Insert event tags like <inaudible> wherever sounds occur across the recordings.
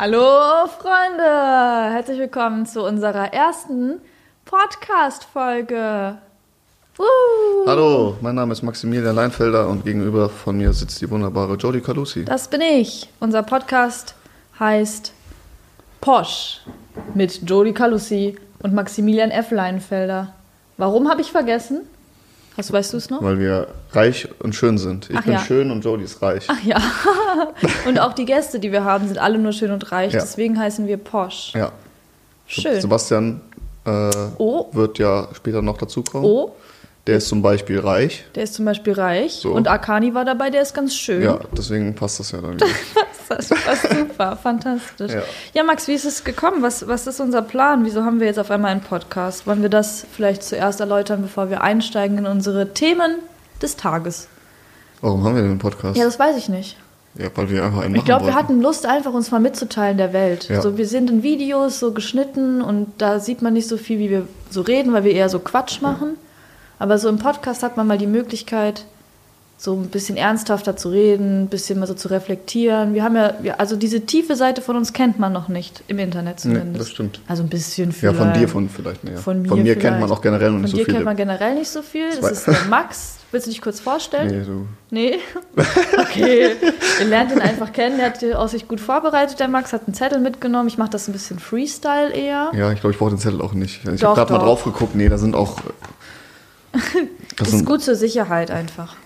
Hallo Freunde, herzlich willkommen zu unserer ersten Podcast-Folge. Uh. Hallo, mein Name ist Maximilian Leinfelder und gegenüber von mir sitzt die wunderbare Jodie Calusi. Das bin ich. Unser Podcast heißt Posch mit Jodie Calusi und Maximilian F. Leinfelder. Warum habe ich vergessen? Was weißt du es noch? Weil wir reich und schön sind. Ich Ach bin ja. schön und Jodie ist reich. Ach ja. <laughs> und auch die Gäste, die wir haben, sind alle nur schön und reich. Ja. Deswegen heißen wir Posch. Ja. Schön. Sebastian äh, Oh. wird ja später noch dazukommen. Oh, Der ist zum Beispiel reich. der ist zum Beispiel reich. So. Und Akani war dabei, der ist ganz schön. Ja, deswegen passt das ja dann. <laughs> Das war <laughs> super, fantastisch. Ja. Ja. Max, wie ist es gekommen? Was, was ist unser Plan? Wieso haben wir jetzt auf einmal einen Podcast? Wollen wir das vielleicht zuerst erläutern, bevor wir einsteigen in unsere Themen des Tages? Warum haben wir den Podcast? Ja, das weiß ich nicht. Ja, weil wir einfach einen Ich glaube, wir hatten Lust, einfach uns mal mitzuteilen der Welt. Ja. So, wir sind in Videos so geschnitten und da sieht man nicht so viel, wie wir so reden, weil wir eher so Quatsch machen. Aber so im Podcast hat man mal die Möglichkeit, so ein bisschen ernsthafter zu reden, ein bisschen mal so zu reflektieren. Wir haben ja, also diese tiefe Seite von uns kennt man noch nicht, im Internet Nee, zumindest. das stimmt. Also ein bisschen Ja, vielleicht. von dir von vielleicht näher. Von mir von mir kennt man auch generell noch Von nicht so dir viele. kennt man generell nicht so viel. Das ist der Max. Willst du dich kurz vorstellen? nee, du. Nee? <laughs> Okay. Ihr lernt ihn einfach kennen. Der hat aus sich gut vorbereitet, der Max. Hat einen Zettel mitgenommen. Ich mache das ein bisschen Freestyle eher. Ja, ich glaube, ich brauche den Zettel auch nicht. Ich habe gerade mal drauf geguckt. Nee, da sind auch. <laughs> Das ist sind, gut zur Sicherheit einfach.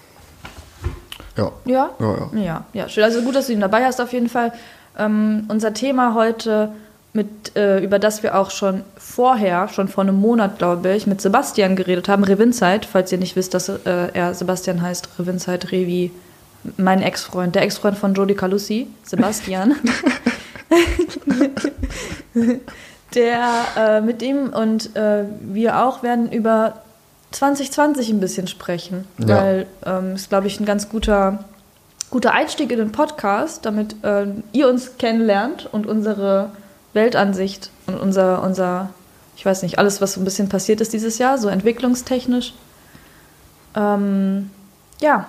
Ja. Ja? Ja, ja. Ja, ja. Schön. Also gut, dass du ihn dabei hast auf jeden Fall. Ähm, unser Thema heute, mit, äh, über das wir auch schon vorher, schon vor einem Monat, glaube ich, mit Sebastian geredet haben, Revinzeit, falls ihr nicht wisst, dass äh, er Sebastian heißt, Revinzeit, Revi, mein Ex-Freund, der Ex-Freund von Jodie Calussi, Sebastian. <laughs> <laughs> der äh, mit ihm und äh, wir auch werden über 2020 ein bisschen sprechen, Ja. weil ähm, ist, glaube ich, ein ganz guter, guter Einstieg in den Podcast, damit ähm, ihr uns kennenlernt und unsere Weltansicht und unser, unser, ich weiß nicht, alles, was so ein bisschen passiert ist dieses Jahr, so entwicklungstechnisch. Ähm, ja.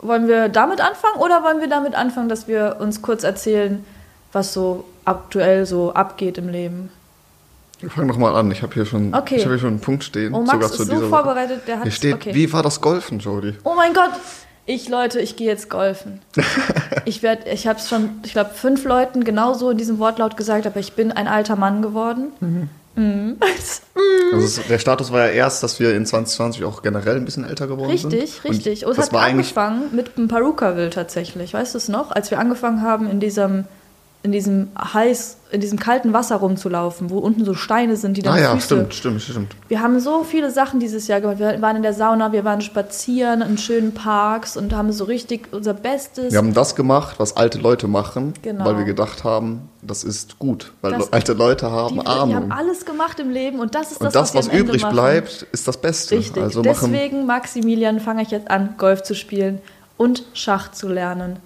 Wollen wir damit anfangen oder wollen wir damit anfangen, dass wir uns kurz erzählen, was so aktuell so abgeht im Leben? Wir fangen doch mal an. Ich habe hier schon, Okay. ich habe hier schon einen Punkt stehen. Oh, Max sogar ist so vorbereitet, der hat Hier steht, okay. wie war das Golfen, Jody? Oh mein Gott! Ich, Leute, ich gehe jetzt golfen. <laughs> ich ich habe es schon, ich glaube, fünf Leuten genauso in diesem Wortlaut gesagt, aber ich bin ein alter Mann geworden. Mhm. <laughs> Also es, der Status war ja erst, dass wir in 2020 auch generell ein bisschen älter geworden sind. Richtig, richtig. Und, es das hat war eigentlich angefangen mit dem Perukaville tatsächlich. Weißt du es noch? Als wir angefangen haben, in diesem, in diesem heiß, in diesem kalten Wasser rumzulaufen, wo unten so Steine sind, die dann Ah ja, Füße stimmt, stimmt, stimmt. Wir haben so viele Sachen dieses Jahr gemacht. Wir waren in der Sauna, wir waren spazieren in schönen Parks und haben so richtig unser Bestes. Wir haben das gemacht, was alte Leute machen, Genau. weil wir gedacht haben, das ist gut, weil Das- alte Leute haben die, die Ahnung. haben alles gemacht im Leben und das ist Und das, das, wir was Ende übrig machen. bleibt, ist das Beste. Richtig. Also Deswegen, Maximilian, fange ich jetzt an, Golf zu spielen und Schach zu lernen.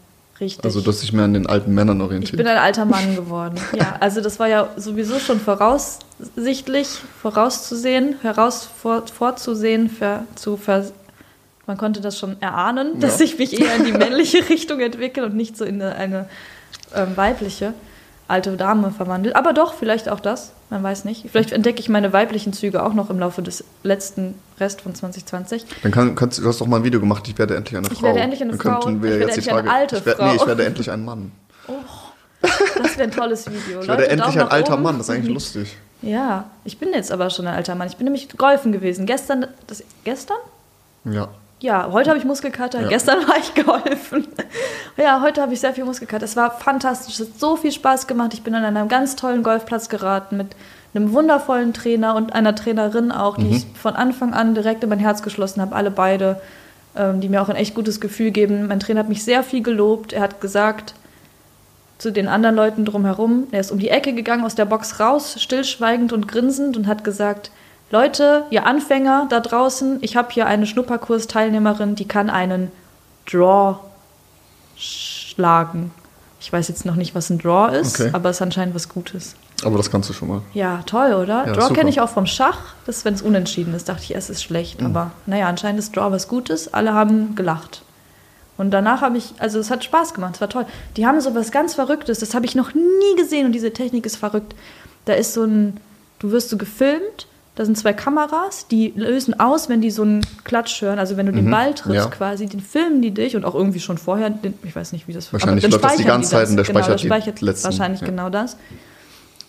Richtig. also dass sich mehr an den alten Männern ich orientiert. bin ein alter Mann geworden. <laughs> Ja, also das war ja sowieso schon voraussichtlich, vorauszusehen, heraus vor, vorzusehen, ver, zu ver, man konnte das schon erahnen, dass Ja. ich mich eher in die <laughs> männliche Richtung entwickle und nicht so in eine, eine ähm, weibliche alte Dame verwandelt. Aber doch, vielleicht auch das, man weiß nicht. Vielleicht entdecke ich meine weiblichen Züge auch noch im Laufe des letzten Rest von 2020. Dann kann, kannst, du hast doch mal ein Video gemacht, ich werde endlich eine Ich Frau. werde endlich eine Dann Frau. könnten wir Ich werde jetzt die endlich eine Frage, alte ich werde, Frau. Nee, ich werde endlich ein Mann. Das wäre ein tolles Video. <laughs> Ich werde Leute, endlich Daumen ein alter oben. Mann, das ist eigentlich lustig. Ja, ich bin jetzt aber schon ein alter Mann. Ich bin nämlich golfen gewesen. Gestern, das, gestern? Ja. Ja, heute habe ich Muskelkater, Ja. gestern war ich golfen. Ja, heute habe ich sehr viel Muskelkater. Es war fantastisch, es hat so viel Spaß gemacht. Ich bin an einem ganz tollen Golfplatz geraten mit einem wundervollen Trainer und einer Trainerin auch, die ich von Anfang an direkt in mein Herz geschlossen habe. Alle beide, ähm, die mir auch ein echt gutes Gefühl geben. Mein Trainer hat mich sehr viel gelobt. Er hat gesagt zu den anderen Leuten drumherum, er ist um die Ecke gegangen, aus der Box raus, stillschweigend und grinsend und hat gesagt, Leute, ihr Anfänger da draußen, ich habe hier eine Schnupperkurs-Teilnehmerin, die kann einen Draw schlagen. Ich weiß jetzt noch nicht, was ein Draw ist, Okay. aber es ist anscheinend was Gutes. Aber das kannst du schon mal. Ja, toll, oder? Ja, Draw kenne ich auch vom Schach. Das, wenn es unentschieden ist, dachte ich, es ist schlecht. Mhm. Aber naja, anscheinend ist Draw was Gutes. Alle haben gelacht. Und danach habe ich, also es hat Spaß gemacht, es war toll. Die haben so was ganz Verrücktes, das habe ich noch nie gesehen und diese Technik ist verrückt. Da ist so ein, du wirst so gefilmt, da sind zwei Kameras, die lösen aus, wenn die so einen Klatsch hören, also wenn du den Ball triffst ja. quasi, den filmen die dich und auch irgendwie schon vorher, den, ich weiß nicht, wie das Wahrscheinlich läuft das die ganze Zeit und der genau, speichert die speichert letzten, wahrscheinlich ja. genau das.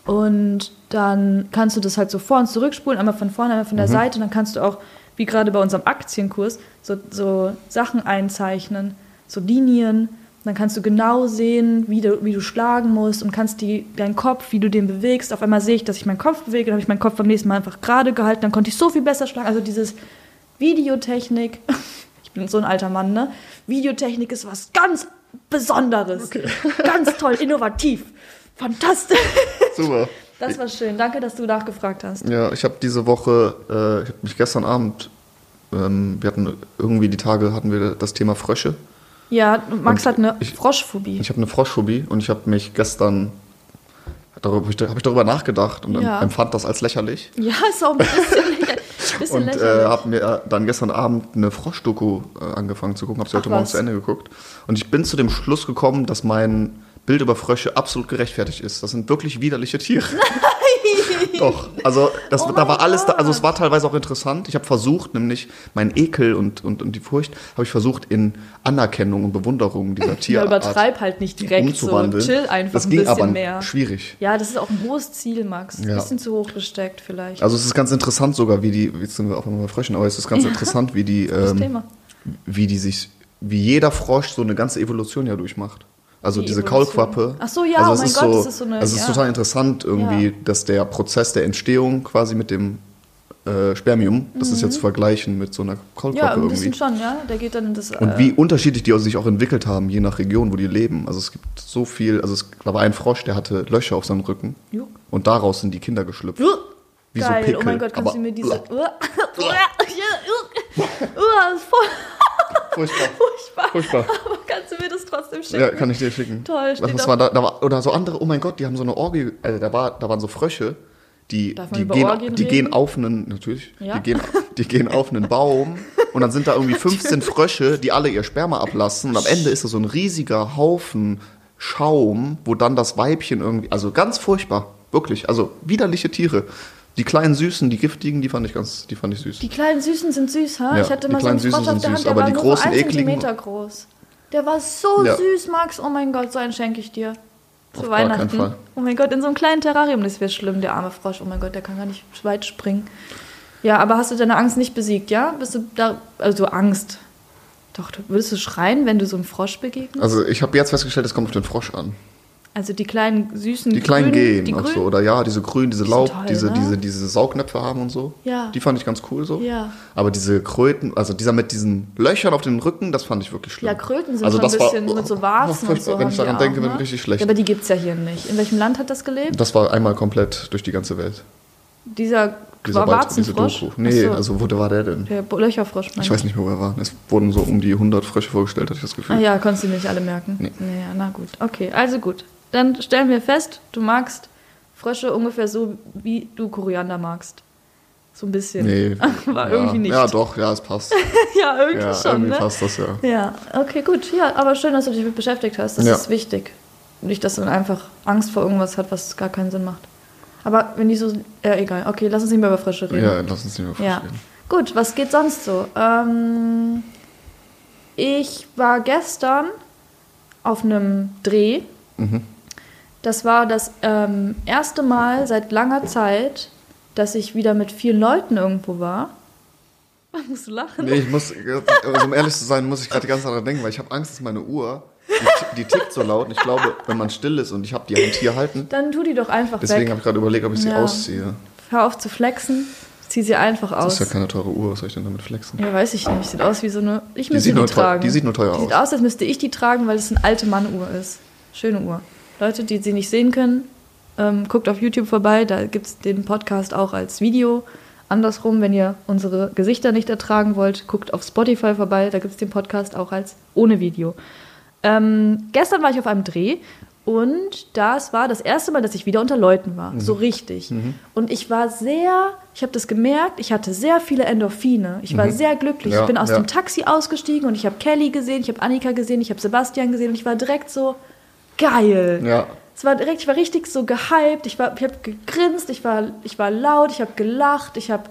Und dann kannst du das halt so vor und zurückspulen, einmal von vorne, einmal von Mhm. der Seite. Und dann kannst du auch, wie gerade bei unserem Aktienkurs, so, so Sachen einzeichnen, so Linien. Dann kannst du genau sehen, wie du, wie du schlagen musst und kannst die, deinen Kopf, wie du den bewegst. Auf einmal sehe ich, dass ich meinen Kopf bewege, dann habe ich meinen Kopf beim nächsten Mal einfach gerade gehalten, dann konnte ich so viel besser schlagen. Also dieses Videotechnik, <laughs> ich bin so ein alter Mann, ne? Videotechnik ist was ganz Besonderes. <laughs> Ganz toll, innovativ, fantastisch. <laughs> Super. Das war schön. Danke, dass du nachgefragt hast. Ja, ich habe diese Woche, äh, ich habe mich gestern Abend, ähm, wir hatten irgendwie die Tage, hatten wir das Thema Frösche. Ja, Max Und hat eine ich- Froschphobie. Ich habe eine Froschphobie und ich habe mich gestern, darüber, hab ich, darüber nachgedacht und Ja. empfand das als lächerlich. <laughs> ja, ist auch ein bisschen, lächer- bisschen <laughs> Und äh, lächerlich. habe mir dann gestern Abend eine Froschdoku äh, angefangen zu gucken, habe sie heute Morgen zu Ende geguckt. Und ich bin zu dem Schluss gekommen, dass mein Bild über Frösche absolut gerechtfertigt ist. Das sind wirklich widerliche Tiere. <laughs> <laughs> Doch, also das, Oh da war alles, da, also es war teilweise auch interessant. Ich habe versucht, nämlich meinen Ekel und, und, und die Furcht, habe ich versucht in Anerkennung und Bewunderung dieser <laughs> ja, Tierart übertreib halt nicht direkt so. Chill einfach das ein ging bisschen aber mehr. schwierig. Ja, das ist auch ein hohes Ziel, Max. Ein Ja. bisschen zu hoch gesteckt vielleicht. Also es ist ganz interessant sogar, wie die, jetzt sind wir einmal bei Fröschen, aber es ist ganz interessant, wie die, ähm, wie die sich, wie jeder Frosch so eine ganze Evolution ja durchmacht. Also Die diese Evolution. Kaulquappe. Ach so, ja, also oh es mein ist Gott, so, das ist so eine- Also es ist ja. total interessant irgendwie, Ja. dass der Prozess der Entstehung quasi mit dem äh, Spermium, das ist jetzt zu vergleichen mit so einer Kaulquappe Mhm. Ja, ein irgendwie. bisschen schon, ja. Der geht dann in das. Und äh, wie unterschiedlich die sich auch entwickelt haben, je nach Region, wo die leben. Also es gibt so viel, also es, war ein Frosch, der hatte Löcher auf seinem Rücken Jo. und daraus sind die Kinder geschlüpft. Uh, Wie so Geil, Pickel, oh mein Gott, kannst aber- du mir diese. Uh, uh, uh, uh, das ist voll Furchtbar. <laughs> furchtbar. Furchtbar. Aber kannst du mir das trotzdem schicken? Ja, kann ich dir schicken. Toll, steht auf- war da, da war, oder so andere, oh mein Gott, die haben so eine Orgie, also da, war, da waren so Frösche, die, die, gehen, die gehen auf einen, natürlich, Ja? die, gehen, die gehen auf einen Baum und dann sind da irgendwie <laughs> 15 Frösche, die alle ihr Sperma ablassen und am Ende ist da so ein riesiger Haufen Schaum, wo dann das Weibchen irgendwie, also ganz furchtbar, wirklich, also widerliche Tiere. Die kleinen Süßen, die giftigen, die fand ich ganz, die fand ich süß. Die kleinen Süßen sind süß, ha? Ja, ich hatte mal so einen Süßen auf der Hand, süß, der aber war die nur großen, so ein ekligen- Zentimeter groß. Der war so Ja. süß, Max. Oh mein Gott, so einen schenke ich dir. Zu Auf gar Weihnachten. Fall. Oh mein Gott, in so einem kleinen Terrarium, das wäre schlimm, der arme Frosch. Oh mein Gott, der kann gar nicht weit springen. Ja, aber hast du deine Angst nicht besiegt, ja? Bist du da, also Angst? Doch, würdest du schreien, wenn du so einem Frosch begegnest? Also ich habe jetzt festgestellt, es kommt auf den Frosch an. Also die kleinen süßen Die kleinen grünen, gehen auch grünen? so. Oder ja, diese grünen, diese Die Laub, toll, diese, ne? diese, diese Saugnäpfe haben und so. Ja. Die fand ich ganz cool so. Ja. Aber diese Kröten, also dieser mit diesen Löchern auf dem Rücken, das fand ich wirklich schlimm. Ja, Kröten sind also schon ein das war- bisschen mit so Warzen und <laughs> so. Wenn ich daran auch, denke, ne? wird mir richtig schlecht. Ja, aber die gibt es ja hier nicht. In welchem Land hat das gelebt? das war einmal komplett durch die ganze Welt. Dieser Dieser diese Warzenfrosch? Doku. Nee, so, also wo der war der denn? der Löcherfrosch. Ich weiß nicht mehr, wo er war. Es wurden so um die 100 Frösche vorgestellt, hatte ich das Gefühl. Ah ja, konntest du nicht alle merken. Nee. Naja, na gut. Okay, also gut. Dann stellen wir fest, du magst Frösche ungefähr so, wie du Koriander magst. So ein bisschen. Nee. <laughs> Aber ja. irgendwie nicht. Ja, doch, ja, es passt. <laughs> ja, irgendwie ja, schon, irgendwie ne? passt das ja. Ja, okay, gut. Ja, aber schön, dass du dich damit beschäftigt hast. Das Ja. ist wichtig. Nicht, dass man einfach Angst vor irgendwas hat, was gar keinen Sinn macht. Aber wenn die so. Ja, egal. Okay, lass uns nicht mehr über Frösche reden. Ja, lass uns nicht mehr Ja. verstehen. Gut, was geht sonst so? Ähm, ich war gestern auf einem Dreh. Mhm. Das war das ähm, erste Mal seit langer Zeit, dass ich wieder mit vielen Leuten irgendwo war. <laughs> Was musst du lachen? Nee, ich muss, also um ehrlich zu sein, muss ich gerade die ganze Zeit daran denken, weil ich habe Angst, dass meine Uhr, die, die tickt so laut und ich glaube, wenn man still ist und ich habe die Hand hier halten, Dann tu die doch einfach deswegen weg. habe ich gerade überlegt, ob ich sie Ja. ausziehe. Hör auf zu flexen. Zieh sie einfach Das aus. ist ja keine teure Uhr, was soll ich denn damit flexen? Ja, weiß ich nicht. Sieht aus wie so eine. Ich Die müsste sieht die, nur teuer- tragen. die sieht nur teuer die Sieht aus. aus, als müsste ich die tragen, weil es eine alte Mannuhr ist. Schöne Uhr. Leute, die sie nicht sehen können, ähm, guckt auf YouTube vorbei. Da gibt es den Podcast auch als Video. Andersrum, wenn ihr unsere Gesichter nicht ertragen wollt, guckt auf Spotify vorbei. Da gibt es den Podcast auch als ohne Video. Ähm, gestern war ich auf einem Dreh Und das war das erste Mal, dass ich wieder unter Leuten war. Mhm. So richtig. Und ich war sehr, ich habe das gemerkt, ich hatte sehr viele Endorphine. Ich war sehr glücklich. Mhm. Ja, ich bin aus ja. dem Taxi ausgestiegen und ich habe Kelly gesehen, ich habe Annika gesehen, ich habe Sebastian gesehen und ich war direkt so geil. Ja. Es war direkt, ich war richtig so gehypt, ich, war- ich habe gegrinst, ich war, ich war laut, ich habe gelacht, ich habe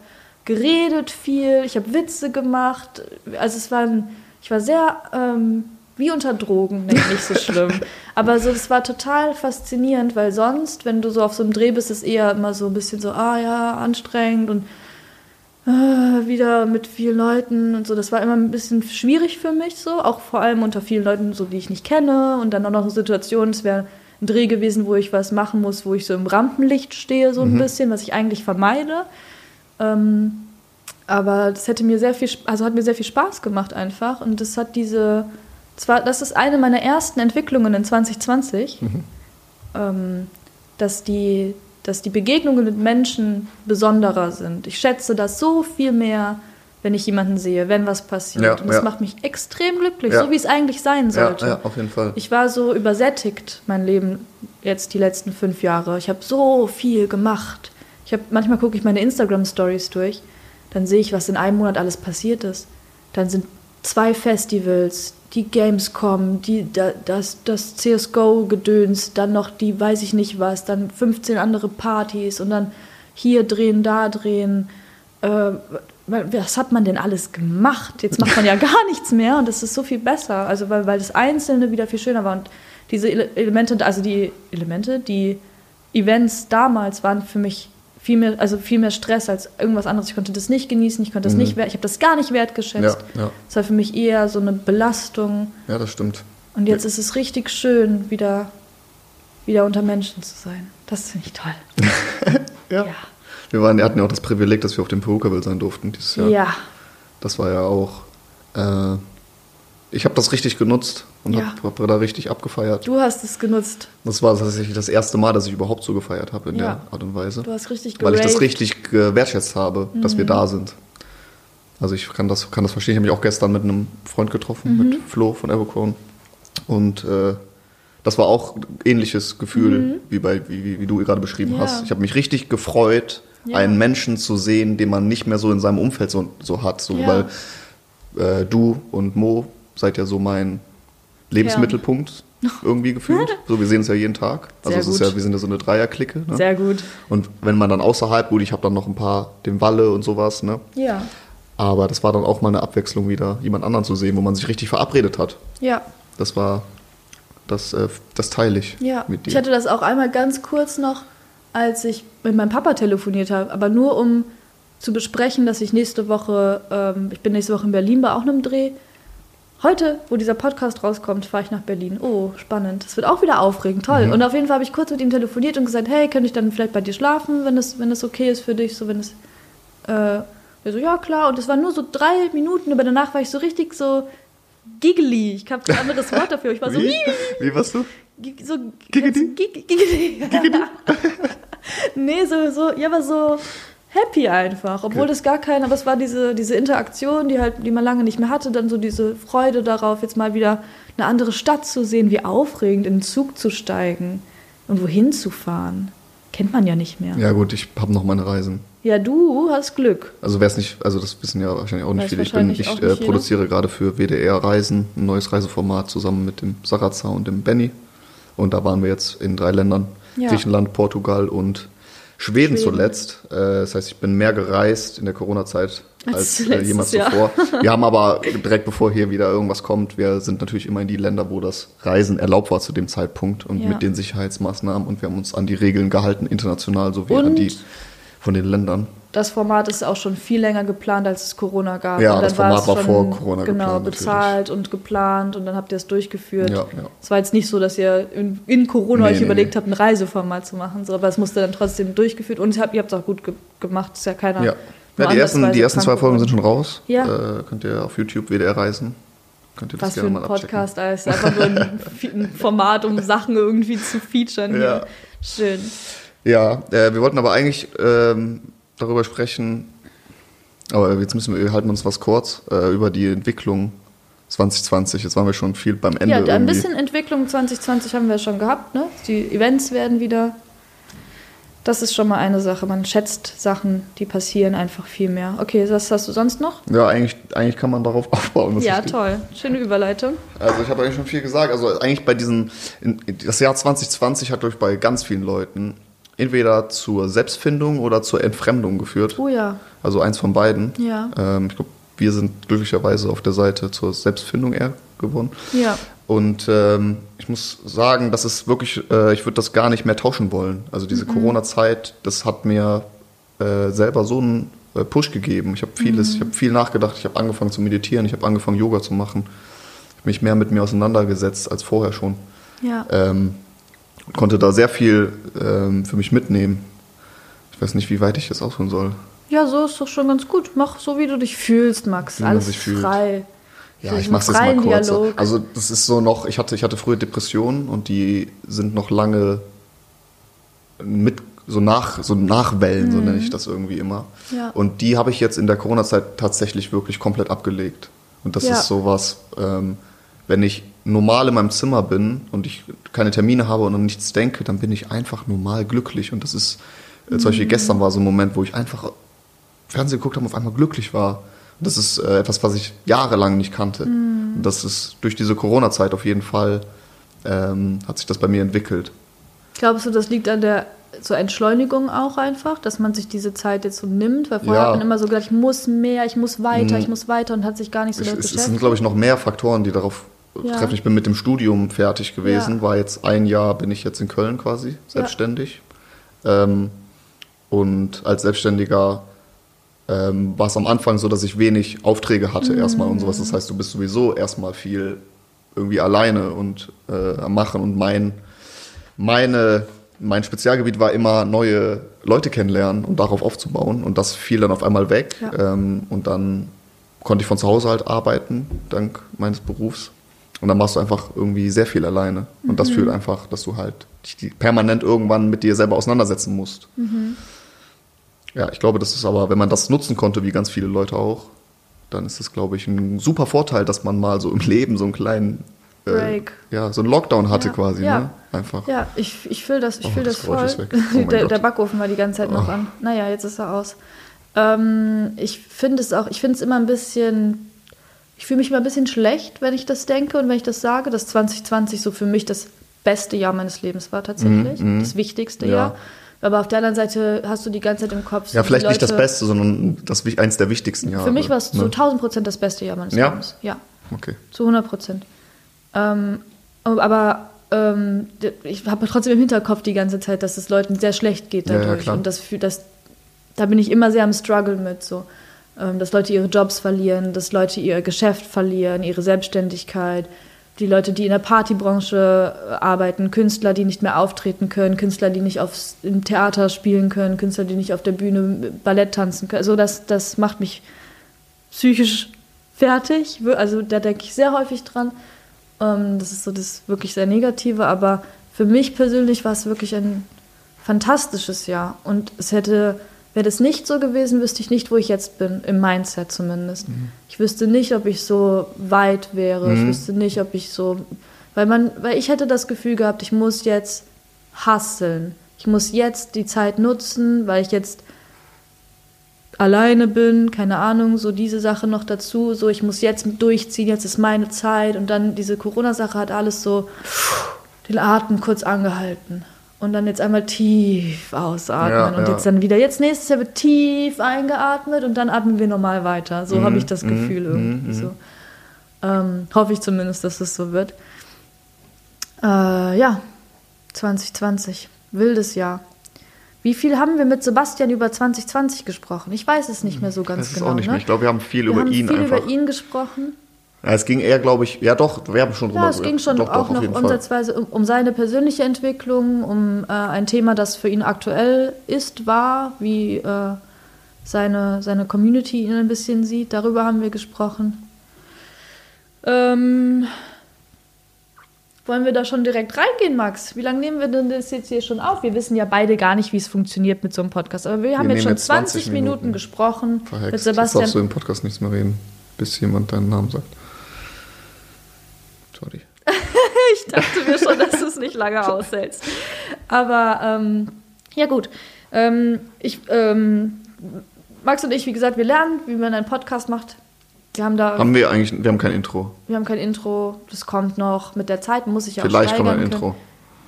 geredet viel, ich habe Witze gemacht. Also es war, ein, ich war sehr ähm, wie unter Drogen, nicht so schlimm. <laughs> Aber so, es war total faszinierend, weil sonst, wenn du so auf so einem Dreh bist, ist eher immer so ein bisschen so, ah ja, anstrengend und äh, wieder mit vielen Leuten und so. Das war immer ein bisschen schwierig für mich so, auch vor allem unter vielen Leuten, so die ich nicht kenne. Und dann auch noch eine Situation, es wäre ein Dreh gewesen, wo ich was machen muss, wo ich so im Rampenlicht stehe, so ein bisschen, was ich eigentlich vermeide. Ähm, aber das hätte mir sehr viel, also hat mir sehr viel Spaß gemacht einfach. Und das hat diese, zwar, das ist eine meiner ersten Entwicklungen in 2020, ähm, dass die, dass die Begegnungen mit Menschen besonderer sind. Ich schätze das so viel mehr, wenn ich jemanden sehe, wenn was passiert. Ja, und das ja. macht mich extrem glücklich, Ja. so wie es eigentlich sein sollte. ja, auf jeden Fall. Ich war so übersättigt, mein Leben jetzt die letzten fünf Jahre. Ich habe so viel gemacht. Ich habe manchmal gucke ich meine Instagram Stories durch, dann sehe ich, was in einem Monat alles passiert ist. Dann sind zwei Festivals, die Gamescom, die da- das das CS:GO Gedöns, dann noch die weiß ich nicht was, dann 15 andere Partys und dann hier drehen, da drehen. Äh, was hat man denn alles gemacht? Jetzt macht man ja <laughs> gar nichts mehr und das ist so viel besser. Also weil, weil das Einzelne wieder viel schöner war und diese Ele Elemente, also die Elemente, die Events damals waren für mich viel mehr, also viel mehr Stress als irgendwas anderes. Ich konnte das nicht genießen, ich konnte das nicht, wert- ich habe das gar nicht wertgeschätzt. Ja, ja. Es war für mich eher so eine Belastung. Ja, das stimmt. Und jetzt ist es richtig schön, wieder, wieder unter Menschen zu sein. Das finde ich toll. <laughs> Ja. Ja. Wir waren, wir hatten ja auch das Privileg, dass wir auf dem Perukaville sein durften dieses Jahr. Ja. Das war ja auch. Äh, ich habe das richtig genutzt und Ja. habe hab da richtig abgefeiert. Du hast es genutzt. Das war tatsächlich das erste Mal, dass ich überhaupt so gefeiert habe in Ja. der Art und Weise. Du hast richtig Weil ich das geraved. Mhm. richtig gewertschätzt habe, dass wir da sind. Also ich kann das, kann das verstehen. Ich habe mich auch gestern mit einem Freund getroffen, Mhm. mit Flo von Evercone. Und äh, das war auch ein ähnliches Gefühl, wie, bei, wie, wie, du gerade beschrieben Mhm. Ja. hast. Ich habe mich richtig gefreut, einen Menschen zu sehen, den man nicht mehr so in seinem Umfeld so, so hat. So. Weil äh, du und Mo seid ja so mein Lebensmittelpunkt <laughs> irgendwie gefühlt. So, wir sehen es ja jeden Tag. Also Sehr es ist ja, wir sind ja so eine Dreierklicke. Ne? Sehr gut. Und wenn man dann außerhalb, gut, ich habe dann noch ein paar, den Walle und sowas, ne? Ja. Aber das war dann auch mal eine Abwechslung wieder, jemand anderen zu sehen, wo man sich richtig verabredet hat. Ja. Das war, das, äh, das teile ich Ja, mit dir. ich hatte das auch einmal ganz kurz noch, als ich mit meinem Papa telefoniert habe, aber nur um zu besprechen, dass ich nächste Woche, ähm, ich bin nächste Woche in Berlin bei auch einem Dreh. Heute, wo dieser Podcast rauskommt, fahre ich nach Berlin. Oh, spannend. Das wird auch wieder aufregend, toll. Mhm. Und auf jeden Fall habe ich kurz mit ihm telefoniert und gesagt, hey, könnte ich dann vielleicht bei dir schlafen, wenn es wenn es okay ist für dich, so wenn es äh, er so, ja klar. Und es waren nur so drei Minuten, aber danach war ich so richtig so giggly. Ich habe ein anderes Wort dafür. Ich war so, wie? wie warst du? So Giggity? Gig- Giggity. <laughs> nee, so, so, ja, aber so happy einfach. Obwohl Okay. das gar kein, aber es war diese, diese Interaktion, die halt, die man lange nicht mehr hatte, dann so diese Freude darauf, jetzt mal wieder eine andere Stadt zu sehen, wie aufregend, in den Zug zu steigen und wohin zu fahren. Kennt man ja nicht mehr. Ja, Ja gut, ich habe noch meine Reisen. du hast Glück. Also wer es nicht, also das wissen ja wahrscheinlich auch nicht viele. Ich, bin, ich äh, produziere gerade für WDR Reisen ein neues Reiseformat zusammen mit dem Sarazar und dem Benny. Und da waren wir jetzt in drei Ländern. Ja. Griechenland, Portugal und Schweden, Schweden. zuletzt. Äh, das heißt, ich bin mehr gereist in der Corona-Zeit Als als äh, jemals Jahr. zuvor. <laughs> Wir haben aber direkt bevor hier wieder irgendwas kommt, wir sind natürlich immer in die Länder, wo das Reisen erlaubt war zu dem Zeitpunkt und Ja. mit den Sicherheitsmaßnahmen und wir haben uns an die Regeln gehalten, international sowie an Und? die von den Ländern. Das Format ist auch schon viel länger geplant, als es Corona gab. Ja, das Format war schon, vor Corona Genau, geplant, natürlich. bezahlt und geplant und dann habt ihr es durchgeführt. Ja, ja. Es war jetzt nicht so, dass ihr in, in Corona Nee, euch nee, überlegt nee. habt, ein Reiseformat zu machen, so, aber es musste dann trotzdem durchgeführt und ihr habt es auch gut ge gemacht. Ist ja keiner. Ja, ja die, ersten, die ersten zwei Folgen sind schon raus. Ja. Äh, könnt ihr auf YouTube WDR reisen. Könnt ihr das Was für gerne ein mal. Podcast, als einfach nur ein, <laughs> ein Format, um Sachen irgendwie zu featuren. Hier. Ja. Schön. Ja, äh, wir wollten aber eigentlich ähm, darüber sprechen, aber jetzt müssen wir, wir halten uns was kurz, äh, über die Entwicklung 2020. Jetzt waren wir schon viel beim Ende. Ja, ein irgendwie. bisschen Entwicklung 2020 haben wir schon gehabt. Ne? Die Events werden wieder. Das ist schon mal eine Sache. Man schätzt Sachen, die passieren, einfach viel mehr. Okay, was hast du sonst noch? Ja, eigentlich, eigentlich kann man darauf <laughs> aufbauen. Ja, toll. Schöne Überleitung. Also ich habe eigentlich schon viel gesagt. Also eigentlich bei diesen, das Jahr 2020 hat durch bei ganz vielen Leuten entweder zur Selbstfindung oder zur Entfremdung geführt. Oh ja. Also eins von beiden. Ja. Ähm, ich glaube, wir sind glücklicherweise auf der Seite zur Selbstfindung eher geworden. Ja. Und ähm, ich muss sagen, das ist wirklich, äh, ich würde das gar nicht mehr tauschen wollen. Also diese Corona-Zeit, das hat mir äh, selber so einen äh, Push gegeben. Ich habe vieles, ich habe viel nachgedacht, ich habe angefangen zu meditieren, ich habe angefangen Yoga zu machen, hab mich mehr mit mir auseinandergesetzt als vorher schon. Ja. Ähm, konnte da sehr viel ähm, für mich mitnehmen. Ich weiß nicht, wie weit ich das ausholen soll. Ja, so ist doch schon ganz gut. Mach so, wie du dich fühlst, Max. Wie Alles frei. Ja, So ich mach's jetzt mal kurz. Dialog. Also das ist so noch, ich hatte, ich hatte früher Depressionen und die sind noch lange mit so nach so Nachwellen, so nenne ich das irgendwie immer. Mhm. Ja. Und die habe ich jetzt in der Corona-Zeit tatsächlich wirklich komplett abgelegt. Und das Ja. ist sowas, ähm, wenn ich normal in meinem Zimmer bin und ich keine Termine habe und an nichts denke, dann bin ich einfach normal glücklich. Und das ist, äh, zum Mhm. Beispiel gestern war so ein Moment, wo ich einfach Fernsehen geguckt habe und auf einmal glücklich war. Und das ist äh, etwas, was ich jahrelang nicht kannte. Mhm. Und das ist durch diese Corona-Zeit auf jeden Fall, ähm, hat sich das bei mir entwickelt. Glaubst du, das liegt an der zur Entschleunigung auch einfach, dass man sich diese Zeit jetzt so nimmt? Weil vorher Ja. hat man immer so gedacht, ich muss mehr, ich muss weiter, ich muss weiter und hat sich gar nicht so damit es, es sind, beschäftigt. glaube ich, noch mehr Faktoren, die darauf Ja. treffen. Ich bin mit dem Studium fertig gewesen, Ja. war jetzt ein Jahr, bin ich jetzt in Köln quasi, selbstständig. Ähm, und als Selbstständiger ähm, war es am Anfang so, dass ich wenig Aufträge hatte erstmal und sowas. Das heißt, du bist sowieso erstmal viel irgendwie alleine und äh, am Machen. Und mein, meine, mein Spezialgebiet war immer neue Leute kennenlernen und darauf aufzubauen. Und das fiel dann auf einmal weg. Ja. Ähm, und dann konnte ich von zu Hause halt arbeiten, dank meines Berufs. Und dann machst du einfach irgendwie sehr viel alleine. Und das führt einfach, dass du halt dich permanent irgendwann mit dir selber auseinandersetzen musst. Ja, ich glaube, das ist aber, wenn man das nutzen konnte, wie ganz viele Leute auch, dann ist es, glaube ich, ein super Vorteil, dass man mal so im Leben so einen kleinen äh, Break. ja, so einen Lockdown hatte Ja, quasi, ja. ne? Einfach. Ja, ich, ich fühle das, ich Oh, fühl das das, voll. Oh <laughs> der, der Backofen war die ganze Zeit noch Oh. an. Naja, jetzt ist er aus. Ähm, ich finde es auch, ich finde es immer ein bisschen, ich fühle mich immer ein bisschen schlecht, wenn ich das denke und wenn ich das sage, dass 2020 so für mich das beste Jahr meines Lebens war tatsächlich. Das wichtigste Ja. Jahr. Aber auf der anderen Seite hast du die ganze Zeit im Kopf. so Ja, vielleicht nicht das Leute- Beste, sondern das, eins der wichtigsten Jahre. Für mich war es zu ne? 1000 Prozent das beste Jahr meines Ja? Lebens. Ja. Okay. Zu 100 Prozent. Ähm, aber ähm, ich habe trotzdem im Hinterkopf die ganze Zeit, dass es Leuten sehr schlecht geht Ja, ja, dadurch. klar. und das, das, da bin ich immer sehr am Struggle mit. So. Ähm, dass Leute ihre Jobs verlieren, dass Leute ihr Geschäft verlieren, ihre Selbstständigkeit. Die Leute, die in der Partybranche äh, arbeiten, Künstler, die nicht mehr auftreten können, Künstler, die nicht aufs, im Theater spielen können, Künstler, die nicht auf der Bühne Ballett tanzen können. Also das, das macht mich psychisch fertig. Also da denke ich sehr häufig dran. Ähm, das ist so das wirklich sehr Negative, aber für mich persönlich war es wirklich ein fantastisches Jahr. Und es hätte, wäre das nicht so gewesen, wüsste ich nicht, wo ich jetzt bin, im Mindset zumindest. Ich wüsste nicht, ob ich so weit wäre. Ich wüsste nicht, ob ich so. Weil man, weil ich hätte das Gefühl gehabt, ich muss jetzt hasseln. Ich muss jetzt die Zeit nutzen, weil ich jetzt alleine bin, keine Ahnung, so diese Sache noch dazu, so ich muss jetzt durchziehen, jetzt ist meine Zeit und dann diese Corona-Sache hat alles so den Atem kurz angehalten und dann jetzt einmal tief ausatmen Ja, und ja. jetzt dann wieder, jetzt nächstes Jahr wird tief eingeatmet und dann atmen wir normal weiter. So Mhm, habe ich das Gefühl irgendwie so. Ähm, hoffe ich zumindest, dass es so wird. Äh, ja, 2020, wildes Jahr. Wie viel haben wir mit Sebastian über 2020 gesprochen? Ich weiß es nicht mehr so ganz Das ist genau. auch nicht ne? mehr. Ich glaube, wir haben viel wir über haben ihn viel einfach. über ihn gesprochen. Ja, es ging eher, glaube ich, ja doch, wir haben schon drüber Ja, es ging schon doch, doch, auch auf noch umsatzweise um, um seine persönliche Entwicklung, um äh, ein Thema, das für ihn aktuell ist, war, wie äh, seine, seine Community ihn ein bisschen sieht. Darüber haben wir gesprochen. Ähm, wollen wir da schon direkt reingehen, Max? Wie lange nehmen wir denn das jetzt hier schon auf? Wir wissen ja beide gar nicht, wie es funktioniert mit so einem Podcast. Aber wir haben jetzt schon jetzt 20 20 Minuten, Minuten. gesprochen mit Verhext. Jetzt Sebastian. darfst du im Podcast nichts mehr reden, bis jemand deinen Namen sagt. Sorry. <laughs> ich dachte mir schon, dass du es nicht lange <laughs> aushältst. Aber ähm, ja gut. Ähm, ich, ähm, Max und ich, wie gesagt, wir lernen, wie man einen Podcast macht. Wir haben da. Haben wir eigentlich, wir haben kein Intro. Wir haben kein Intro, das kommt noch. Mit der Zeit muss ich ja Vielleicht auch kommt ein steigern Intro.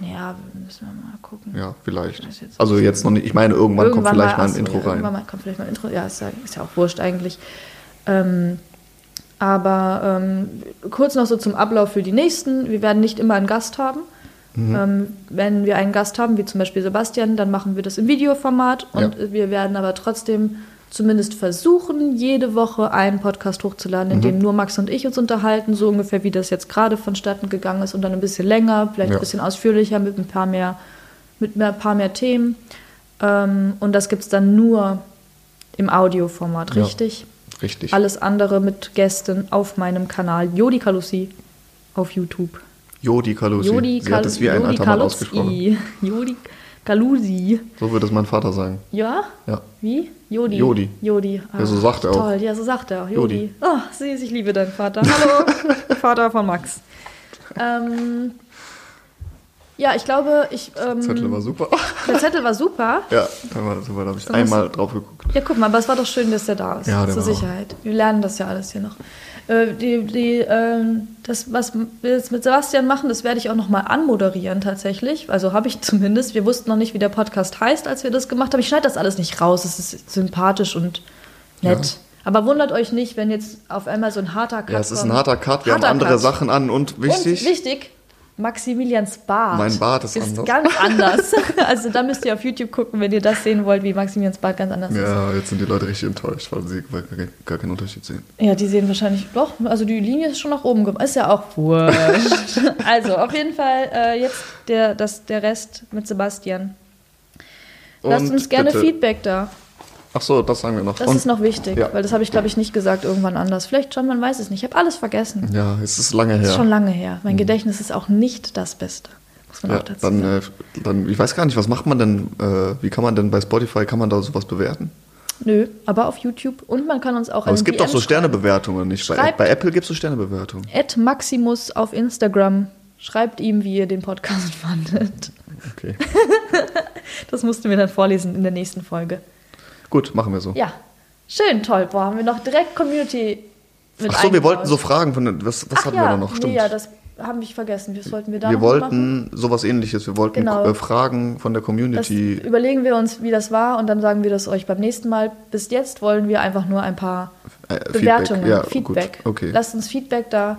Können. Ja, müssen wir mal gucken. Ja, vielleicht. Jetzt- Also jetzt noch nicht. Ich meine, irgendwann, kommt vielleicht mal ein achso, Intro ja, Irgendwann rein. mal kommt vielleicht mal ein Intro. Ja, ist ja, ist ja auch wurscht eigentlich. Ähm, aber ähm, kurz noch so zum Ablauf für die nächsten. Wir werden nicht immer einen Gast haben. Mhm. Ähm, wenn wir einen Gast haben, wie zum Beispiel Sebastian, dann machen wir das im Videoformat und Ja. wir werden aber trotzdem zumindest versuchen, jede Woche einen Podcast hochzuladen, in Mhm. dem nur Max und ich uns unterhalten, so ungefähr wie das jetzt gerade vonstatten gegangen ist und dann ein bisschen länger, vielleicht Ja. ein bisschen ausführlicher mit ein paar mehr, mit ein paar mehr Themen. Ähm, und das gibt es dann nur im Audioformat, Ja. Richtig? Alles andere mit Gästen auf meinem Kanal Jodi Kalusi auf YouTube. Jodi Kalusi. Jodi Sie hat es wie ein Mann ausgesprochen. Kalusi. <laughs> Jodi Kalusi. So würde es mein Vater sagen. Ja? Ja. Wie? Jodi. Jodi. Jodi. Ja, so sagt er auch. Toll, ja, so sagt er auch. Jodi. Jodi. Oh, süß, ich liebe deinen Vater. Hallo, <laughs> Vater von Max. Ähm, ja, ich glaube, ich. Ähm, Zettel war super. Der Zettel war super. <laughs> ja, der war super. Da habe ich So, einmal drauf geguckt. Ja, guck mal, aber es war doch schön, dass der da ist. Ja, der Zur war auch. Sicherheit. Wir lernen das ja alles hier noch. Äh, die, die, ähm, das, was wir jetzt mit Sebastian machen, das werde ich auch nochmal anmoderieren tatsächlich. Also habe ich <laughs> zumindest. Wir wussten noch nicht, wie der Podcast heißt, als wir das gemacht haben. Ich schneide das alles nicht raus. Es ist sympathisch und nett. Ja. Aber wundert euch nicht, wenn jetzt auf einmal so ein harter Cut Ja, es ist ein harter Cut. Wir Harter haben andere Cut. Sachen an und wichtig. Und wichtig, Maximilians Bart. Mein Bart ist ist anders. ganz anders. <laughs> <laughs> also da müsst ihr auf YouTube gucken, wenn ihr das sehen wollt, wie Maximilians Bart ganz anders ist. Ja, jetzt sind die Leute richtig enttäuscht, weil sie gar, gar keinen Unterschied sehen. Ja, die sehen wahrscheinlich doch. Also die Linie ist schon nach oben gemacht. Ist ja auch wurscht. <laughs> also auf jeden Fall äh, jetzt der, das, der Rest mit Sebastian. Lasst Und uns gerne bitte- Feedback da. Ach so, das sagen wir noch. Das und, ist noch wichtig, Ja. weil das habe ich, glaube ich, nicht gesagt irgendwann anders. Vielleicht schon, man weiß es nicht. Ich habe alles vergessen. ja, es ist lange her. ist schon lange her. Mein Gedächtnis ist auch nicht das Beste. Muss man ja, auch dazu dann, sagen. äh, dann, ich weiß gar nicht, was macht man denn, äh, wie kann man denn bei Spotify, kann man da sowas bewerten? Nö, aber auf YouTube. Und man kann uns auch Aber es gibt DM so Sternebewertungen, nicht? Bei, bei Apple gibt es so Sternebewertungen. Ed Maximus auf Instagram. Schreibt ihm, wie ihr den Podcast <laughs> fandet. Okay. <laughs> Das musst du mir dann vorlesen in der nächsten Folge. Gut, machen wir so. Ja, schön, toll. Boah, haben wir noch direkt Community mit Ach so, wir wollten so Fragen von was, was Ach hatten ja, wir da noch? Nee, Stimmt. ja, das haben wir vergessen. Das wollten wir da wir noch machen. wollten sowas ähnliches. Wir wollten Genau. äh, Fragen von der Das Community. überlegen wir uns, wie das war und dann sagen wir das euch beim nächsten Mal. Bis jetzt wollen wir einfach nur ein paar äh, Bewertungen, Ja, Feedback. Gut. Okay. Lasst uns Feedback da.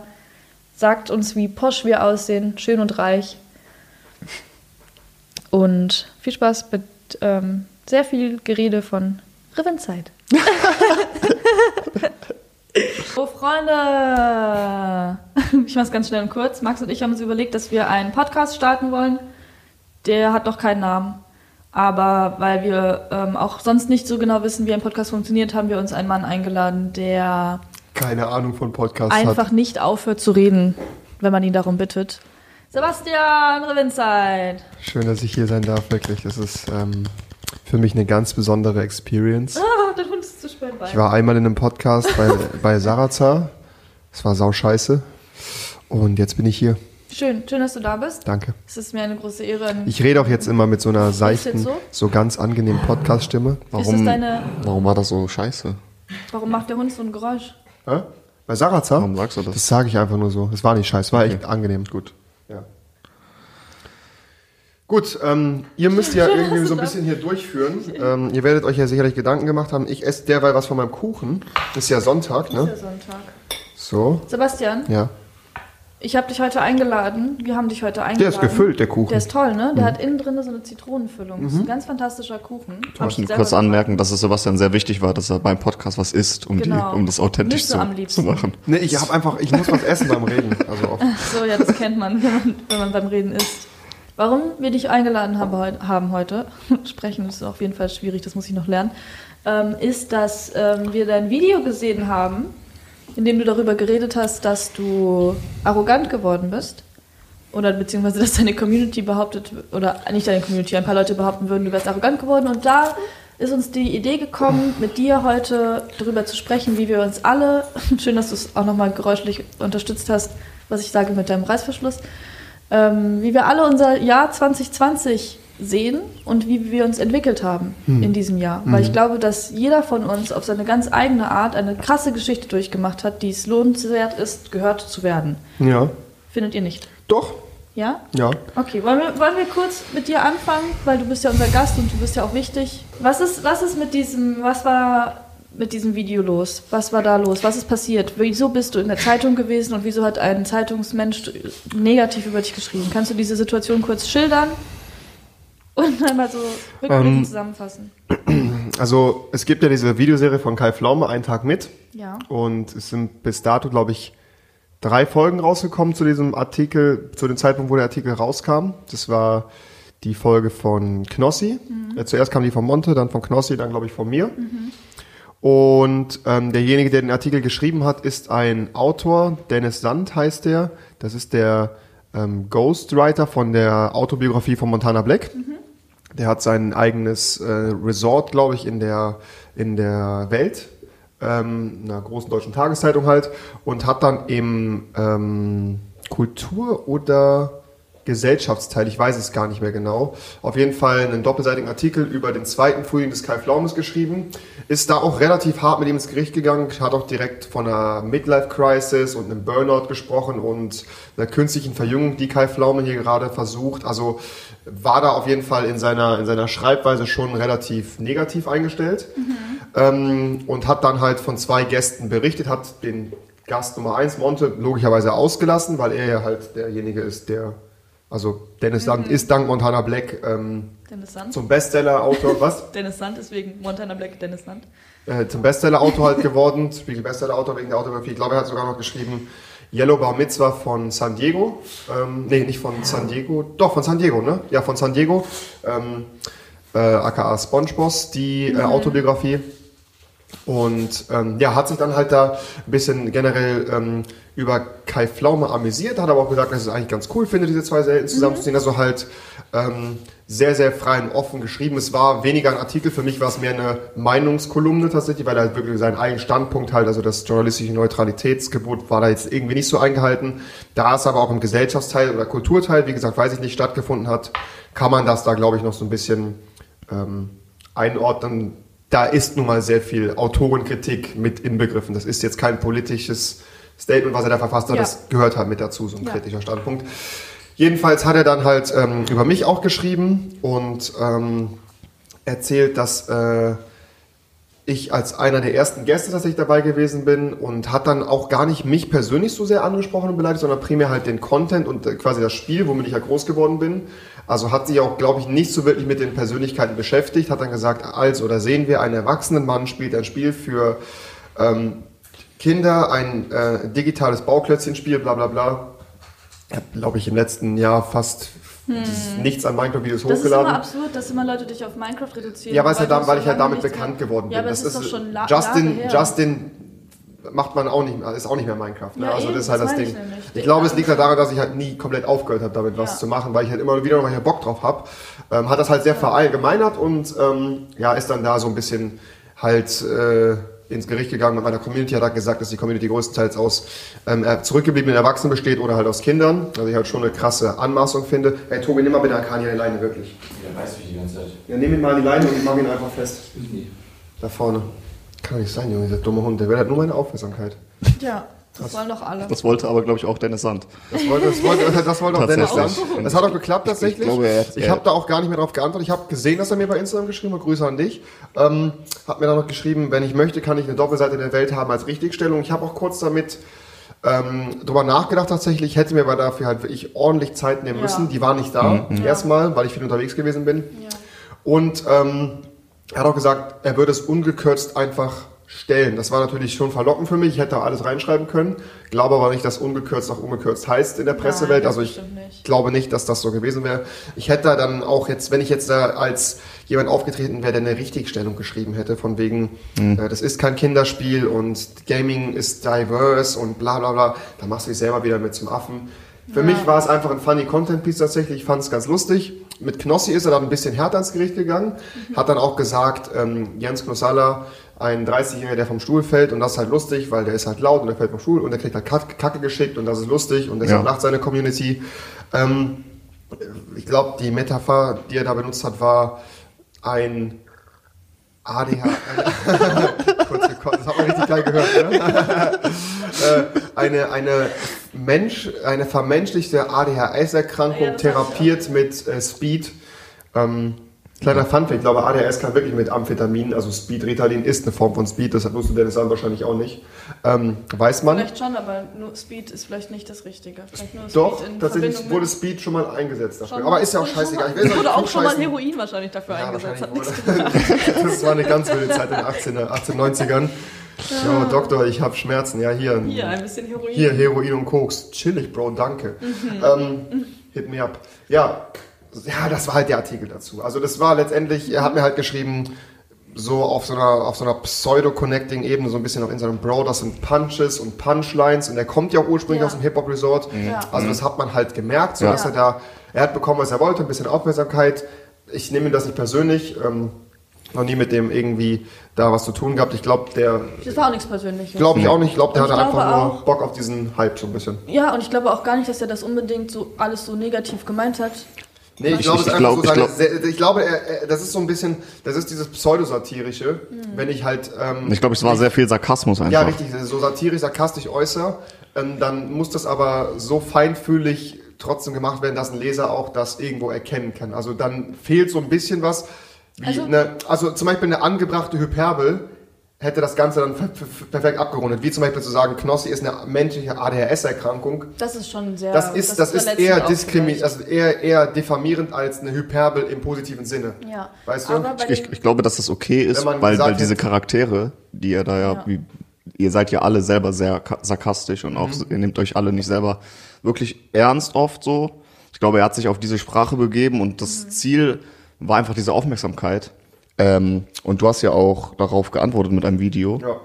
Sagt uns, wie posch wir aussehen, schön und reich. Und viel Spaß mit ähm, sehr viel Gerede von Rivenzeit. <laughs> oh, Freunde! <laughs> Ich mach's ganz schnell und kurz. Max und ich haben uns überlegt, dass wir einen Podcast starten wollen. Der hat noch keinen Namen. Aber weil wir ähm, auch sonst nicht so genau wissen, wie ein Podcast funktioniert, haben wir uns einen Mann eingeladen, der Keine Ahnung von Podcasts einfach hat. nicht aufhört zu reden, wenn man ihn darum bittet. Sebastian Revinzeit. Schön, dass ich hier sein darf, wirklich. Das ist ähm, für mich eine ganz besondere Experience. Ah, <laughs> der Hund ist zu spät bei. Ich war einmal in einem Podcast bei, <laughs> bei Sarazar. Es war sau scheiße. Und jetzt bin ich hier. Schön, schön, dass du da bist. Danke. Es ist mir eine große Ehre. Ich rede auch jetzt immer mit so einer seichten, so? so? ganz angenehmen Podcast-Stimme. Warum, warum war das so scheiße? Warum macht der Hund so ein Geräusch? Hä? Bei Sarazar? Warum sagst du das? Das sage ich einfach nur so. Es war nicht scheiße, es war echt angenehm. Gut. Ja. Gut, ähm, ihr müsst ja <laughs> irgendwie so ein bisschen hier durchführen. Ähm, ihr werdet euch ja sicherlich Gedanken gemacht haben. Ich esse derweil was von meinem Kuchen. Ist ja Sonntag, Ist ja ne? Sonntag. So, Sebastian, ja. ich habe dich heute eingeladen. Wir haben dich heute eingeladen. Der ist gefüllt, der Kuchen. Der ist toll, ne? Der hat innen drin so eine Zitronenfüllung. Das ist ein ganz fantastischer Kuchen. Ich möchte kurz gemacht. anmerken, dass es Sebastian sehr wichtig war, dass er beim Podcast was isst, um, Genau. die, um das authentisch am zu, liebsten. zu machen. Nee, ich habe einfach, ich muss was essen beim Reden. Also <laughs> oft. So, ja, das kennt man, wenn man, wenn man beim Reden isst. Warum wir dich eingeladen haben, heut- haben heute, <laughs> sprechen ist auf jeden Fall schwierig, das muss ich noch lernen, ähm, ist, dass ähm, wir dein Video gesehen haben, in dem du darüber geredet hast, dass du arrogant geworden bist. Oder beziehungsweise, dass deine Community behauptet, oder nicht deine Community, ein paar Leute behaupten würden, du wärst arrogant geworden. Und da ist uns die Idee gekommen, mit dir heute darüber zu sprechen, wie wir uns alle, <laughs> schön, dass du es auch nochmal geräuschlich unterstützt hast, was ich sage mit deinem Reißverschluss, ähm, wie wir alle unser Jahr 2020 sehen und wie wir uns entwickelt haben Hm. in diesem Jahr. Weil ich glaube, dass jeder von uns auf seine ganz eigene Art eine krasse Geschichte durchgemacht hat, die es lohnenswert ist, gehört zu werden. Ja. Findet ihr nicht? Doch. Ja? Ja. Okay, wollen wir, wollen wir kurz mit dir anfangen, weil du bist ja unser Gast und du bist ja auch wichtig. Was ist, was ist mit diesem, was war mit diesem Video los? Was war da los? Was ist passiert? Wieso bist du in der Zeitung gewesen und wieso hat ein Zeitungsmensch negativ über dich geschrieben? Kannst du diese Situation kurz schildern und einmal so rückblickend Ähm, zusammenfassen? Also es gibt ja diese Videoserie von Kai Pflaume, Ein Tag mit. Ja. Und es sind bis dato, glaube ich, drei Folgen rausgekommen zu diesem Artikel, zu dem Zeitpunkt, wo der Artikel rauskam. Das war die Folge von Knossi. Äh, zuerst kam die von Monte, dann von Knossi, dann glaube ich von mir. Und ähm, derjenige, der den Artikel geschrieben hat, ist ein Autor, Dennis Sand heißt der. Das ist der ähm, Ghostwriter von der Autobiografie von Montana Black. Der hat sein eigenes äh, Resort, glaube ich, in der, in der Welt, ähm, einer großen deutschen Tageszeitung halt, und hat dann im ähm, Kultur- oder Gesellschaftsteil, ich weiß es gar nicht mehr genau, auf jeden Fall einen doppelseitigen Artikel über den zweiten Frühling des Kai Pflaumes geschrieben. Ist da auch relativ hart mit ihm ins Gericht gegangen, hat auch direkt von einer Midlife-Crisis und einem Burnout gesprochen und einer künstlichen Verjüngung, die Kai Pflaume hier gerade versucht. Also war da auf jeden Fall in seiner, in seiner Schreibweise schon relativ negativ eingestellt ähm, und hat dann halt von zwei Gästen berichtet, hat den Gast Nummer eins Monte, logischerweise ausgelassen, weil er ja halt derjenige ist, der, also Dennis Sand ist dank Montana Black ähm, zum Bestseller-Autor, <laughs> was? Dennis Sand ist wegen Montana Black Dennis Sand. Äh, zum Bestseller-Autor halt geworden, <laughs> Spiegel Bestseller-Autor wegen der Autobiografie. Ich glaube, er hat sogar noch geschrieben Yellow Bar Mitzvah von San Diego. Ähm, nee, nicht von San Diego, doch von San Diego, ne? Ja, von San Diego. Ähm, äh, aka SpongeBoss, die äh, Autobiografie. Und ähm, ja, hat sich dann halt da ein bisschen generell ähm, über Kai Pflaume amüsiert, hat aber auch gesagt, dass er es eigentlich ganz cool finde, diese zwei Welten zusammenzuziehen. Also halt ähm, sehr, sehr frei und offen geschrieben. Es war weniger ein Artikel, für mich war es mehr eine Meinungskolumne tatsächlich, weil er halt wirklich seinen eigenen Standpunkt halt, also das journalistische Neutralitätsgebot war da jetzt irgendwie nicht so eingehalten. Da es aber auch im Gesellschaftsteil oder Kulturteil, wie gesagt, weiß ich nicht, stattgefunden hat, kann man das da, glaube ich, noch so ein bisschen ähm, einordnen. Da ist nun mal sehr viel Autorenkritik mit inbegriffen. Das ist jetzt kein politisches Statement, was er da verfasst hat. Ja. Das gehört halt mit dazu, so ein Ja. kritischer Standpunkt. Jedenfalls hat er dann halt ähm, über mich auch geschrieben und ähm, erzählt, dass äh, ich als einer der ersten Gäste tatsächlich dabei gewesen bin und hat dann auch gar nicht mich persönlich so sehr angesprochen und beleidigt, sondern primär halt den Content und äh, quasi das Spiel, womit ich ja groß geworden bin. Also hat sich auch, glaube ich, nicht so wirklich mit den Persönlichkeiten beschäftigt, hat dann gesagt, also, da sehen wir, einen erwachsenen Mann spielt ein Spiel für ähm, Kinder, ein äh, digitales Bauklötzchenspiel, bla bla bla. Ich habe, glaube ich, im letzten Jahr fast nichts an Minecraft-Videos Das ist hochgeladen. immer absurd, dass immer Leute dich auf Minecraft reduzieren. Ja, weißt du, weil dann, weil ich halt so lange damit bekannt mehr- geworden bin. Ja, aber das, ist doch schon la Justin, Jahre her. Justin macht man auch nicht mehr, ist auch nicht mehr Minecraft. Ne? Ja, also eben, das ist halt das das Ding. ich nämlich. Ich glaube, es liegt halt daran, dass ich halt nie komplett aufgehört habe, damit was Ja. zu machen, weil ich halt immer wieder noch mal Bock drauf habe. Ähm, hat das halt sehr verallgemeinert und ähm, ja, ist dann da so ein bisschen halt äh, ins Gericht gegangen mit meiner Community, hat halt gesagt, dass die Community größtenteils aus ähm, äh, zurückgebliebenen Erwachsenen besteht oder halt aus Kindern. Also ich halt schon eine krasse Anmaßung finde. Hey Tobi, nimm mal bitte Akani an die Leine, wirklich. Der weiß mich die ganze Zeit. Ja, nimm ihn mal an die Leine und ich mach ihn einfach fest. Ich nie. Da vorne. Kann doch nicht sein, Junge, dieser dumme Hund. Der will halt nur meine Aufmerksamkeit. Ja, das wollen doch alle. Das wollte aber, glaube ich, auch Dennis Sand. Das wollte, das wollte, das wollte auch Dennis. Land. Das hat auch geklappt tatsächlich. Ich ich habe da auch gar nicht mehr drauf geantwortet. Ich habe gesehen, dass er mir bei Instagram geschrieben hat. Grüße an dich. Ähm, hat mir dann noch geschrieben, wenn ich möchte, kann ich eine Doppelseite der Welt haben als Richtigstellung. Ich habe auch kurz damit ähm, drüber nachgedacht tatsächlich. Ich hätte mir aber dafür halt wirklich ordentlich Zeit nehmen Ja. müssen. Die war nicht da. Erstmal, weil ich viel unterwegs gewesen bin. Ja. Und ähm, er hat auch gesagt, er würde es ungekürzt einfach stellen. Das war natürlich schon verlockend für mich. Ich hätte da alles reinschreiben können. Glaube aber nicht, dass ungekürzt auch ungekürzt heißt in der Pressewelt. das also ich nicht. glaube nicht, dass das so gewesen wäre. Ich hätte da dann auch jetzt, wenn ich jetzt da als jemand aufgetreten wäre, der eine Richtigstellung geschrieben hätte, von wegen, äh, das ist kein Kinderspiel und Gaming ist diverse und bla bla bla, da machst du dich selber wieder mit zum Affen. Für Ja. mich war es einfach ein funny Content Piece tatsächlich. Ich fand es ganz lustig Mit Knossi ist er dann ein bisschen härter ins Gericht gegangen, hat dann auch gesagt, ähm, Jens Knossalla, ein 30-Jähriger, der vom Stuhl fällt und das ist halt lustig, weil der ist halt laut und der fällt vom Stuhl und der kriegt halt Kack- Kacke geschickt und das ist lustig und deshalb Ja. lacht seine Community. Ähm, ich glaube, die Metapher, die er da benutzt hat, war ein ADH. <laughs> Kurz gekotzt, das hat man geil gehört, ne? äh, eine, eine Mensch, eine vermenschlichte ADHS-Erkrankung Ja, das therapiert mit äh, Speed. Ähm, kleiner Funfact, ich glaube, ADHS kann wirklich mit Amphetamin, also Speed, Ritalin ist eine Form von Speed, deshalb wusste Dennis dann wahrscheinlich auch nicht. Ähm, weiß man. Vielleicht schon, aber nur Speed ist vielleicht nicht das Richtige. Vielleicht nur Doch, Speed in tatsächlich Verbindung wurde Speed schon mal eingesetzt dafür. Schon- Aber ist ja auch scheißegal. Ich jetzt <laughs> wurde auch schon mal. Heroin wahrscheinlich dafür Ja, eingesetzt. Wahrscheinlich <laughs> Das war eine ganz wilde Zeit in den 18er, 18, 90ern. Ja, Doktor, ich habe Schmerzen. Ja, hier. Hier, ein bisschen Heroin. Hier, Heroin und Koks. Chillig, Bro, danke. Ähm, hit me up. Ja, ja, das war halt der Artikel dazu. Also das war letztendlich, er hat mir halt geschrieben, so auf so einer, auf so einer Pseudo-Connecting-Ebene, so ein bisschen auf Instagram, Bro, das sind Punches und Punchlines und er kommt ja auch ursprünglich Ja. aus dem Hip-Hop-Resort. Ja. Also das hat man halt gemerkt, so Ja. dass er da, er hat bekommen, was er wollte, ein bisschen Aufmerksamkeit. Ich nehme ihm das nicht persönlich, ähm, noch nie mit dem irgendwie da was zu tun gehabt. Ich glaube, der, Das war auch nichts Persönliches. glaube ich auch nicht, ich glaube, der hatte einfach nur Bock auf diesen Hype so ein bisschen. Ja, und ich glaube auch gar nicht, dass er das unbedingt so alles so negativ gemeint hat. Nee, ich Ich- glaube, ich glaub- einfach so ich glaub- ich glaube, er, er, das ist so ein bisschen, das ist dieses Pseudosatirische, wenn ich halt, ähm, Ich glaube, es war sehr viel Sarkasmus einfach. ja, richtig, so satirisch, sarkastisch äußere, ähm, dann muss das aber so feinfühlig trotzdem gemacht werden, dass ein Leser auch das irgendwo erkennen kann. Also dann fehlt so ein bisschen was, Also- eine, also zum Beispiel eine angebrachte Hyperbel hätte das Ganze dann per- per- perfekt abgerundet. Wie zum Beispiel zu sagen, Knossi ist eine menschliche ADHS-Erkrankung. Das ist schon sehr. Das ist, das ist verletzend eher auch diskriminierend, also eher, eher diffamierend als eine Hyperbel im positiven Sinne. Ja. Weißt du? Ich, ich glaube, dass das okay ist, weil, weil diese Charaktere, die ihr da ja, Ja. Wie, ihr seid ja alle selber sehr ka- sarkastisch und auch, Mhm. ihr nehmt euch alle nicht selber wirklich ernst oft so. Ich glaube, er hat sich auf diese Sprache begeben und das Ziel war einfach diese Aufmerksamkeit. Ähm, und du hast ja auch darauf geantwortet mit einem Video. Ja.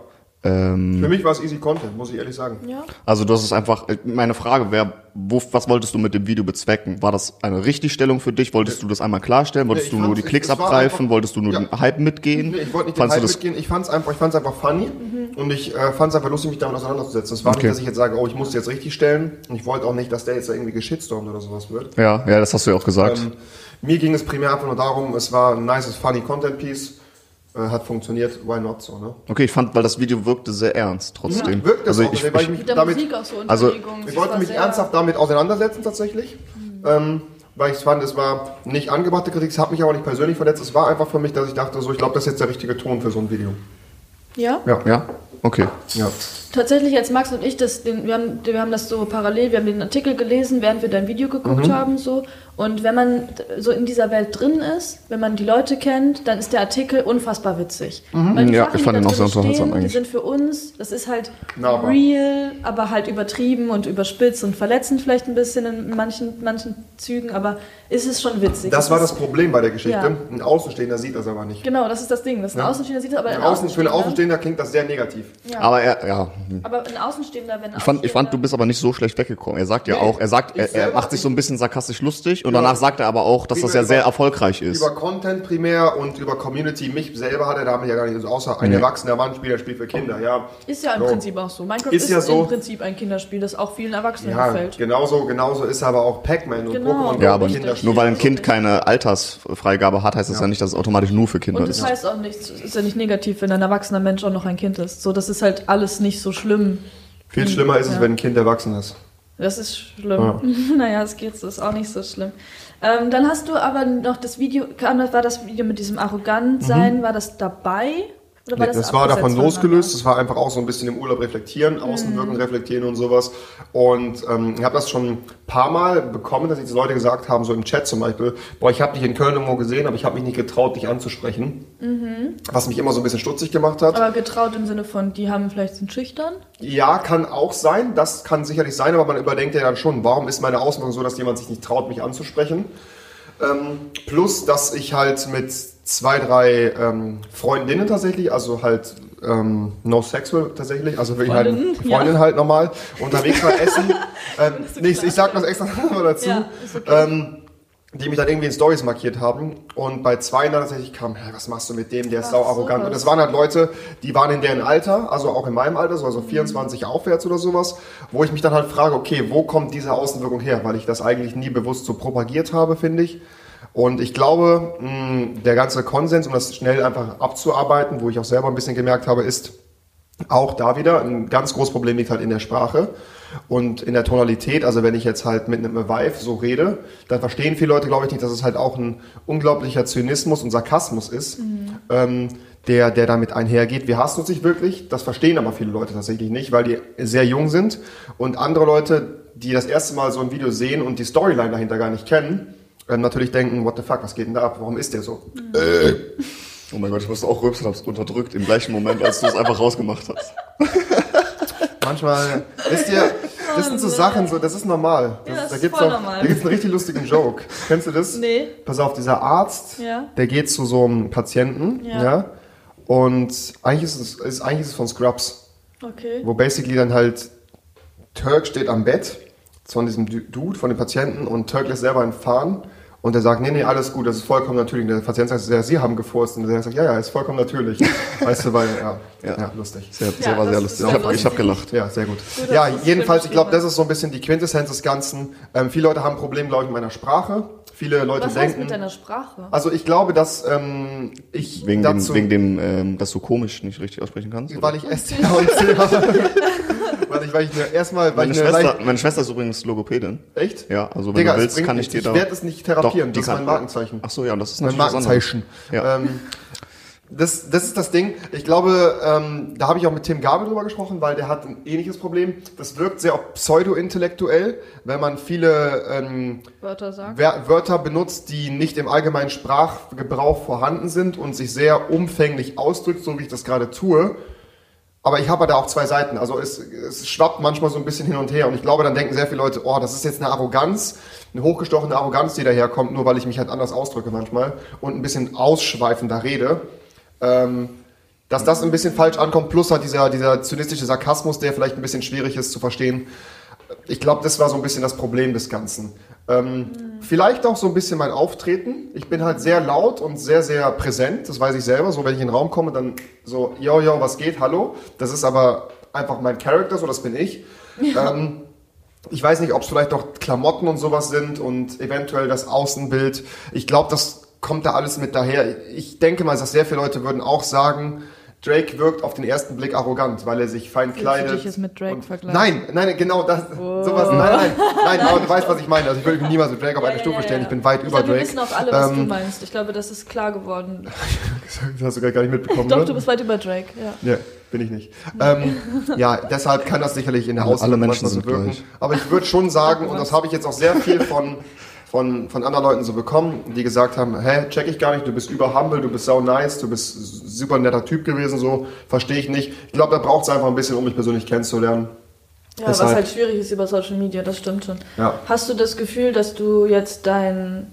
Ähm, Für mich war es easy Content, muss ich ehrlich sagen. ja. also das ist einfach, äh, meine Frage wäre, wo, was wolltest du mit dem Video bezwecken? War das eine Richtigstellung für dich? Wolltest du das einmal klarstellen? Wolltest Nee, du nur die Klicks es abgreifen? einfach- Wolltest du nur Ja. den Hype mitgehen? Nee, ich wollte nicht den Hype du das mitgehen, ich fand es einfach, ich fand's einfach funny und ich äh, fand es einfach lustig, mich damit auseinanderzusetzen. Es war Okay. nicht, dass ich jetzt sage, oh, ich muss jetzt richtig stellen und ich wollte auch nicht, dass der jetzt da irgendwie geschitstormt oder sowas wird. Ja, ja, das hast du ja auch gesagt. Ähm, mir ging es primär einfach nur darum, es war ein nices, funny Content-Piece, äh, hat funktioniert, why not so, ne? Okay, ich fand, weil das Video wirkte sehr ernst trotzdem. Wirkt es also auch, ich, weil ich ich, mich damit, so also, ich wollte mich ernsthaft damit auseinandersetzen tatsächlich. Ähm, weil ich fand, es war nicht angebrachte Kritik, es hat mich aber nicht persönlich verletzt. Es war einfach für mich, dass ich dachte, so, ich glaube, das ist jetzt der richtige Ton für so ein Video. Ja? Ja. ja, okay. Ja. Tatsächlich, als Max und ich das, den, wir, haben, wir haben das so parallel, wir haben den Artikel gelesen, während wir dein Video geguckt Mhm. haben, so. Und wenn man so in dieser Welt drin ist, wenn man die Leute kennt, dann ist der Artikel unfassbar witzig. Weil die Ja, Sachen, ich fand ihn da auch sehr unterhaltsam stehen, Die eigentlich. sind für uns, das ist halt Nahbar. real, aber halt übertrieben und überspitzt und verletzend vielleicht ein bisschen in manchen, manchen Zügen, aber ist es schon witzig. Das Es war ist- das Problem bei der Geschichte. Ja. Ein Außenstehender sieht das aber nicht. Genau, das ist das Ding. Das ist ein Ja. Außenstehender sieht das, aber Ein ein Außen, für einen Außenstehender, Außenstehender klingt das sehr negativ. ja. Aber er, ja, aber ein Außenstehender, wenn ein ich fand, ich fand, du bist aber nicht so schlecht weggekommen. Er sagt ja Nee, auch, er sagt, er, er macht sich so ein bisschen sarkastisch lustig und Ja. danach sagt er aber auch, dass das Über- ja sehr über- erfolgreich ist. Über Content primär und über Community. Mich selber hat er damit ja gar nicht, also außer ein Nee. erwachsener Mann spielt, für Kinder, ja. Ist ja im So. Prinzip auch so. Minecraft Ist ist, ja so. im Prinzip ein Kinderspiel, das auch vielen Erwachsenen Ja, gefällt. genauso, genauso ist aber auch Pac-Man und Genau. Pokémon ja, aber nur weil ein Kind keine Altersfreigabe hat, heißt das ja, nicht, dass es automatisch nur für Kinder Und das ist. heißt auch nicht, es ist ja nicht negativ, wenn ein erwachsener Mensch auch noch ein Kind ist. So, das ist halt alles nicht so schlimm. Viel schlimmer ist es, Ja. wenn ein Kind erwachsen ist. Das ist schlimm. <laughs> naja, es geht, das ist auch nicht so schlimm. Ähm, dann hast du aber noch das Video, war das Video mit diesem Arrogantsein, war das dabei? Oder Mhm. Nee, das, war abgesetzt davon losgelöst. Das war einfach auch so ein bisschen im Urlaub reflektieren, Außenwirken Mhm. reflektieren und sowas. Und ähm, ich habe das schon ein paar Mal bekommen, dass jetzt Leute gesagt haben, so im Chat zum Beispiel, boah, ich habe dich in Köln irgendwo gesehen, aber ich habe mich nicht getraut, dich anzusprechen. Was mich immer so ein bisschen stutzig gemacht hat. Mhm. Aber getraut im Sinne von, die haben vielleicht sind schüchtern? Ja, kann auch sein. Das kann sicherlich sein, aber man überdenkt ja dann schon, warum ist meine Auswirkung so, dass jemand sich nicht traut, mich anzusprechen. Ähm, plus, dass ich halt mit zwei, drei ähm, Freundinnen tatsächlich, also halt ähm, no sexual tatsächlich, also wirklich halt Freundinnen, Freundin halt normal, unterwegs war essen. <laughs> ähm, nee, ich, sag das extra <laughs> mal dazu. Ja, okay. ähm, die mich dann irgendwie in Stories markiert haben. Und bei zwei dann tatsächlich kam, hey, was machst du mit dem, der ist sau arrogant. Und das waren halt Leute, die waren in deren Alter, also auch in meinem Alter, so also 24 aufwärts oder sowas, wo ich mich dann halt frage, okay, wo kommt diese Außenwirkung her? Weil ich das eigentlich nie bewusst so propagiert habe, finde ich. Und ich glaube, mh, der ganze Konsens, um das schnell einfach abzuarbeiten, wo ich auch selber ein bisschen gemerkt habe, ist auch da wieder ein ganz großes Problem liegt halt in der Sprache und in der Tonalität. Also wenn ich jetzt halt mit einem Vive so rede, dann verstehen viele Leute, glaube ich, nicht, dass es halt auch ein unglaublicher Zynismus und Sarkasmus ist, mhm. ähm, der, der damit einhergeht. Wir hassen uns nicht wirklich, das verstehen aber viele Leute tatsächlich nicht, weil die sehr jung sind und andere Leute, die das erste Mal so ein Video sehen und die Storyline dahinter gar nicht kennen, ähm, natürlich denken, what the fuck, was geht denn da ab? Warum ist der so? Mhm. Äh. Oh mein Gott, ich musste auch rülpsen, hab's unterdrückt im gleichen Moment, als du es einfach rausgemacht hast. <laughs> Manchmal, wisst ihr, das sind so oh, Sachen, so, das ist normal. Das, ja, das da gibt's auch, normal. da gibt's einen richtig lustigen Joke. <laughs> Kennst du das? Nee. Pass auf, dieser Arzt, ja. der geht zu so einem Patienten, ja. ja und eigentlich ist es, ist, eigentlich ist es von Scrubs. Okay. Wo basically dann halt Turk steht am Bett von diesem Dude, von dem Patienten und Turk lässt selber einen fahren und er sagt, nee, nee, alles gut, das ist vollkommen natürlich. Und der Patient sagt, ja, Sie haben gefurzt. Und der sagt, ja, ja, ist vollkommen natürlich. <laughs> weißt du, weil, ja, ja, ja lustig. Sehr, sehr, ja, war sehr lustig. Ich habe hab gelacht. Ja, sehr gut. gut ja, jedenfalls, ich glaube, das ist so ein bisschen die Quintessenz des Ganzen. Ähm, viele Leute haben ein Problem, glaube ich, mit meiner Sprache. Viele Leute Was denken. Was mit deiner Sprache? Also ich glaube, dass ähm, ich wegen dazu, dem, wegen dem, ähm, dass du komisch nicht richtig aussprechen kannst. Weil oder? ich SCH und C <laughs> habe. Weil ich, weil ich erstmal, weil meine, ich Schwester, meine Schwester ist übrigens Logopädin. Echt? Ja, also wenn Digga, du willst, kann ich dir da. Ich werde es nicht therapieren. Doch, das ist mein Markenzeichen. Ach so, ja, das ist mein Markenzeichen. Ja. Ähm, das, das ist das Ding. Ich glaube, ähm, da habe ich auch mit Tim Gabel drüber gesprochen, weil der hat ein ähnliches Problem. Das wirkt sehr pseudo-intellektuell, wenn man viele ähm, Wörter, sagt. Wörter benutzt, die nicht im allgemeinen Sprachgebrauch vorhanden sind und sich sehr umfänglich ausdrückt, so wie ich das gerade tue. Aber ich habe da auch zwei Seiten. Also es, es schwappt manchmal so ein bisschen hin und her. Und ich glaube, dann denken sehr viele Leute, oh, das ist jetzt eine Arroganz, eine hochgestochene Arroganz, die daherkommt, nur weil ich mich halt anders ausdrücke manchmal und ein bisschen ausschweifender rede. Ähm, dass das ein bisschen falsch ankommt, plus halt dieser, dieser zynistische Sarkasmus, der vielleicht ein bisschen schwierig ist zu verstehen. Ich glaube, das war so ein bisschen das Problem des Ganzen. Ähm, mhm. Vielleicht auch so ein bisschen mein Auftreten. Ich bin halt sehr laut und sehr, sehr präsent. Das weiß ich selber. So, wenn ich in den Raum komme, dann so, yo, yo, was geht? Hallo. Das ist aber einfach mein Charakter, so das bin ich. Ja. <laughs> Ähm, ich weiß nicht, ob es vielleicht auch Klamotten und sowas sind und eventuell das Außenbild. Ich glaube, das kommt da alles mit daher. Ich denke mal, dass sehr viele Leute würden auch sagen, Drake wirkt auf den ersten Blick arrogant, weil er sich fein kleidet. Du dich mit Drake vergleichen? Nein, nein, genau das. Oh. Sowas, nein, nein, <laughs> nein, aber du weißt, was ich meine. Also ich würde mich niemals mit Drake auf eine ja, Stufe ja, stellen. Ich bin weit ich über glaube, Drake. Wir wissen auch alle, was ähm, du meinst. Ich glaube, das ist klar geworden. <laughs> das hast du gar nicht mitbekommen. Doch, ne? du bist weit über Drake. Ja. ja bin ich nicht. ähm, ja, deshalb kann das sicherlich in der Außenwirkung Menschen so wirken. Gleich. Aber ich würde schon sagen, und das habe ich jetzt auch sehr viel von von, von anderen Leuten so bekommen, die gesagt haben, hä, check ich gar nicht, du bist über humble, du bist sau nice, du bist super netter Typ gewesen, so, verstehe ich nicht. Ich glaube, da braucht es einfach ein bisschen, um mich persönlich kennenzulernen. Ja, Deshalb. was halt schwierig ist über Social Media, das stimmt schon. Ja. Hast du das Gefühl, dass du jetzt dein,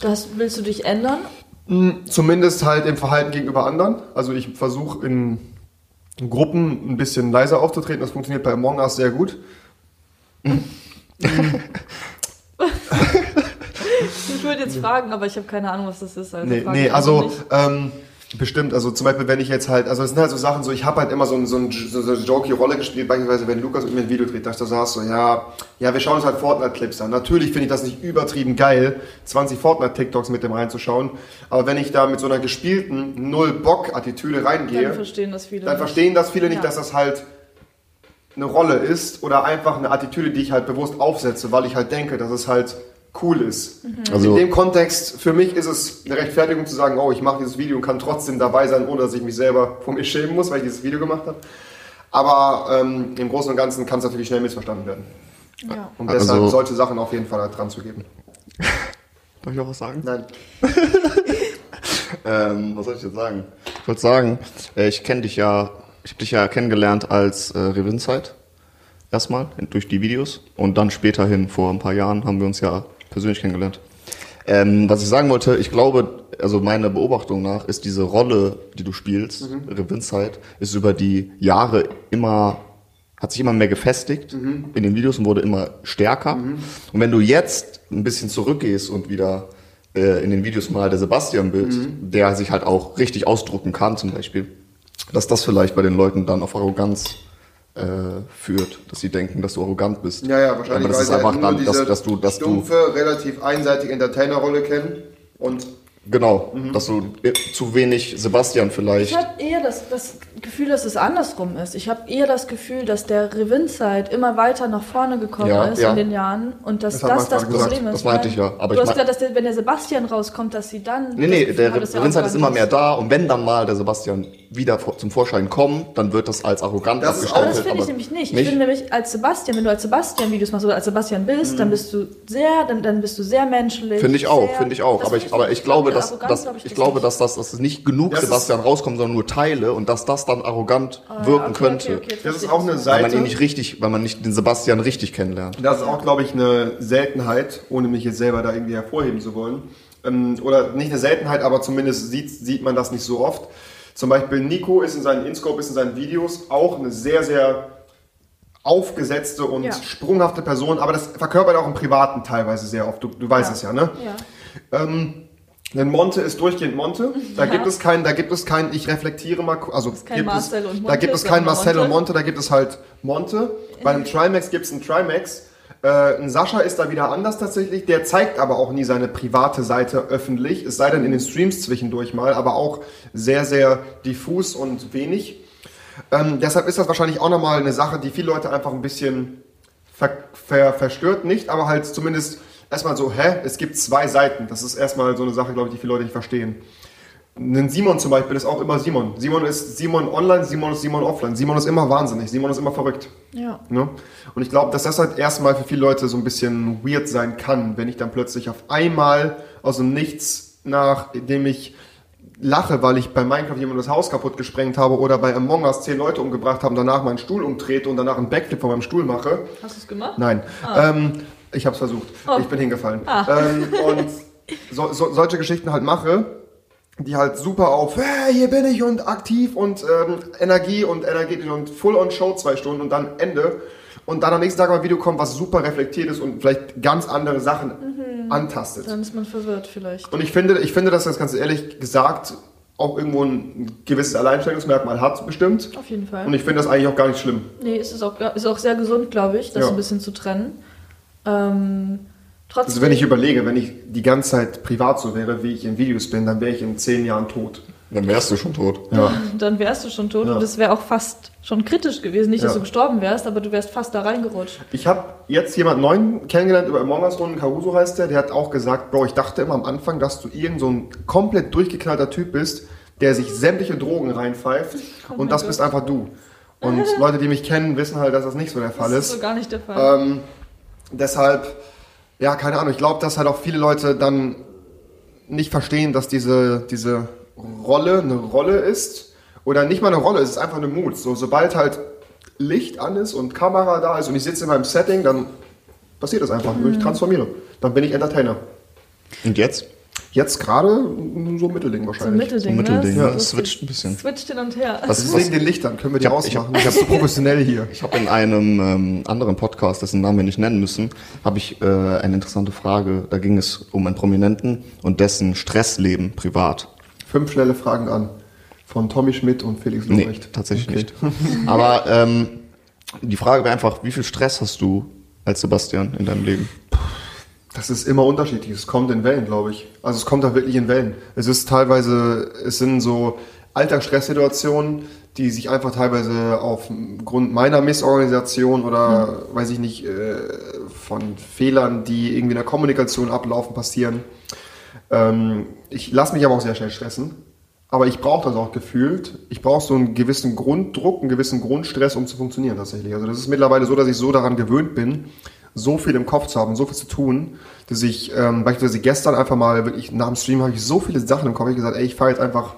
das, willst du dich ändern? Hm, zumindest halt im Verhalten gegenüber anderen. Also ich versuche in Gruppen ein bisschen leiser aufzutreten, das funktioniert bei Among Us sehr gut. <laughs> <laughs> <laughs> ich würde jetzt fragen, aber ich habe keine Ahnung, was das ist. Also nee, nee also ähm, bestimmt, also zum Beispiel, wenn ich jetzt halt, also es sind halt so Sachen, so ich habe halt immer so, so, ein, so eine jokey Rolle gespielt, beispielsweise wenn Lukas mit mir ein Video dreht, dass du sagst so, ja, ja, wir schauen uns halt Fortnite-Clips an. Natürlich finde ich das nicht übertrieben geil, 20 Fortnite-TikToks mit dem reinzuschauen, aber wenn ich da mit so einer gespielten Null-Bock-Attitüde reingehe, dann verstehen das viele, dann verstehen das viele nicht, ja. dass das halt eine Rolle ist oder einfach eine Attitüde, die ich halt bewusst aufsetze, weil ich halt denke, dass es halt cool ist. Mhm. Also in dem Kontext, für mich ist es eine Rechtfertigung zu sagen, oh, ich mache dieses Video und kann trotzdem dabei sein, ohne dass ich mich selber vor mir schämen muss, weil ich dieses Video gemacht habe. Aber ähm, im Großen und Ganzen kann es natürlich schnell missverstanden werden. Ja. Und deshalb also, solche Sachen auf jeden Fall dran zu geben. <laughs> Darf ich noch was sagen? Nein. <laughs> ähm, was soll ich jetzt sagen? Ich wollte sagen, äh, ich kenne dich ja, ich habe dich ja kennengelernt als äh, Revinzeit. Erstmal durch die Videos und dann späterhin, vor ein paar Jahren, haben wir uns ja persönlich kennengelernt. Ähm, was ich sagen wollte, ich glaube, also meiner Beobachtung nach ist diese Rolle, die du spielst, mhm. Revinzeit, ist über die Jahre immer, hat sich immer mehr gefestigt mhm. in den Videos und wurde immer stärker. Mhm. Und wenn du jetzt ein bisschen zurückgehst und wieder äh, in den Videos mal der Sebastian-Bild, Mhm. der sich halt auch richtig ausdrucken kann zum Beispiel, dass das vielleicht bei den Leuten dann auf Arroganz äh, führt, dass sie denken, dass du arrogant bist. Ja, ja, wahrscheinlich, Aber das weil ist halt einfach dann, dass, dass du, dass du, stumpfe, relativ einseitige Entertainer-Rolle kennen und genau, Mhm. dass du äh, zu wenig Sebastian vielleicht. Ich habe eher das, das Gefühl, dass es andersrum ist. Ich habe eher das Gefühl, dass der Revinzeit immer weiter nach vorne gekommen Ja, ist ja. in den Jahren und dass Das das das gerade gesagt. Problem ist. Das meinte ich ja, aber du ich hast gesagt, dass der, wenn der Sebastian rauskommt, dass sie dann. Nee, nee, der er Vincent ist immer mehr da und wenn dann mal der Sebastian wieder zum Vorschein kommt, dann wird das als arrogant Das ist- Aber abgestempelt. das finde ich nämlich nicht. Ich finde nämlich als Sebastian, wenn du als Sebastian Videos machst oder als Sebastian bist, Mhm. dann bist du sehr, dann, dann bist du sehr menschlich. Finde ich auch, finde ich auch. Aber ich, aber ich glaube, dass, dass glaube ich das glaube, nicht. dass das dass nicht genug Das Sebastian rauskommt, sondern nur Teile und dass das dann arrogant wirken Ah, okay, könnte. okay, okay, das ist auch ich. eine Weil man Seite. ihn nicht richtig, weil man nicht den Sebastian richtig kennenlernt. Das ist auch, glaube ich, eine Seltenheit, ohne mich jetzt selber da irgendwie hervorheben zu wollen. Ähm, oder nicht eine Seltenheit, aber zumindest sieht, sieht man das nicht so oft. Zum Beispiel Nico ist in seinen InScope, ist in seinen Videos auch eine sehr, sehr aufgesetzte und Ja. sprunghafte Person, aber das verkörpert er auch im Privaten teilweise sehr oft. Du, du weißt Ja. es ja, ne? Ja. Denn Monte ist durchgehend Monte. Da Ja. gibt es keinen, da gibt es keinen, ich reflektiere mal, also kein gibt Marcel es, und da Monte, gibt es keinen Marcel und Monte. Monte, da gibt es halt Monte. Bei einem Trimax gibt es einen Trimax. Äh, Sascha ist da wieder anders tatsächlich. Der zeigt aber auch nie seine private Seite öffentlich. Es sei denn in den Streams zwischendurch mal, aber auch sehr, sehr diffus und wenig. Ähm, deshalb ist das wahrscheinlich auch nochmal eine Sache, die viele Leute einfach ein bisschen ver, ver, verstört. Nicht, aber halt zumindest erstmal so, hä, es gibt zwei Seiten. Das ist erstmal so eine Sache, glaube ich, die viele Leute nicht verstehen. Ein Simon zum Beispiel ist auch immer Simon. Simon ist Simon online, Simon ist Simon offline. Simon ist immer wahnsinnig, Simon ist immer verrückt. Ja. Ne? Und ich glaube, dass das halt erstmal für viele Leute so ein bisschen weird sein kann, wenn ich dann plötzlich auf einmal aus dem Nichts, nachdem ich lache, weil ich bei Minecraft jemand das Haus kaputt gesprengt habe oder bei Among Us zehn Leute umgebracht haben, danach meinen Stuhl umtrete und danach einen Backflip von meinem Stuhl mache. Hast du es gemacht? Nein. Ähm, ich habe es versucht. Oh. Ich bin hingefallen. Ähm, und so, so, solche Geschichten halt mache, die halt super auf, hey, hier bin ich und aktiv und ähm, Energie und energetisch und full on Show zwei Stunden und dann Ende. Und dann am nächsten Tag mal ein Video kommt, was super reflektiert ist und vielleicht ganz andere Sachen antastet. Dann ist man verwirrt vielleicht. Und ich finde, ich finde, dass das ganz ehrlich gesagt auch irgendwo ein gewisses Alleinstellungsmerkmal hat, bestimmt. Auf jeden Fall. Und ich finde das eigentlich auch gar nicht schlimm. Nee, es ist auch, ist auch sehr gesund, glaube ich, das Ja. ein bisschen zu trennen. Ähm, trotzdem. Also wenn ich überlege, wenn ich die ganze Zeit privat so wäre, wie ich in Videos bin, dann wäre ich in zehn Jahren tot. Dann wärst du schon tot. Ja. <laughs> dann wärst du schon tot Ja. und es wäre auch fast schon kritisch gewesen. Nicht, dass Ja. du gestorben wärst, aber du wärst fast da reingerutscht. Ich habe jetzt jemand neuen kennengelernt über Among Us Runden, Caruso heißt der, der hat auch gesagt, Bro, ich dachte immer am Anfang, dass du irgend so ein komplett durchgeknallter Typ bist, der sich sämtliche Drogen reinpfeift Oh und das Gott. bist einfach du. Und <laughs> Leute, die mich kennen, wissen halt, dass das nicht so der Fall Das ist ist. so gar nicht der Fall. Ähm, deshalb, ja, keine Ahnung, ich glaube, dass halt auch viele Leute dann nicht verstehen, dass diese, diese Rolle eine Rolle ist. Oder nicht mal eine Rolle, es ist einfach eine Mut. So, sobald halt Licht an ist und Kamera da ist und ich sitze in meinem Setting, dann passiert das einfach. Ich transformiere. Dann bin ich Entertainer. Und jetzt? Jetzt gerade so Mittelding so ein wahrscheinlich. Mittelding, Mittelding, ne? ja. So Es switcht ein bisschen. Switcht hin und her. Was, Deswegen was, den Lichtern, können wir die Ich hab- ich ausmachen. Ich habe so professionell hier. ich habe in einem ähm, anderen Podcast, dessen Namen wir nicht nennen müssen, habe ich äh, eine interessante Frage. Da ging es um einen Prominenten und dessen Stressleben privat. Fünf schnelle Fragen an. Von Tommy Schmidt und Felix Nee, Lobrecht. tatsächlich Okay. nicht. Aber ähm, die Frage wäre einfach, wie viel Stress hast du als Sebastian in deinem Leben? Das ist immer unterschiedlich. Es kommt in Wellen, glaube ich. Also es kommt da wirklich in Wellen. Es ist teilweise, es sind so Alltagsstresssituationen, die sich einfach teilweise aufgrund meiner Missorganisation oder weiß ich nicht, äh, von Fehlern, die irgendwie in der Kommunikation ablaufen, passieren. Ähm, ich lasse mich aber auch sehr schnell stressen. Aber ich brauche das auch gefühlt. Ich brauche so einen gewissen Grunddruck, einen gewissen Grundstress, um zu funktionieren tatsächlich. Also das ist mittlerweile so, dass ich so daran gewöhnt bin, so viel im Kopf zu haben, so viel zu tun, dass ich ähm, beispielsweise gestern einfach mal wirklich nach dem Stream habe ich so viele Sachen im Kopf. Ich habe gesagt, ey, ich fahre jetzt einfach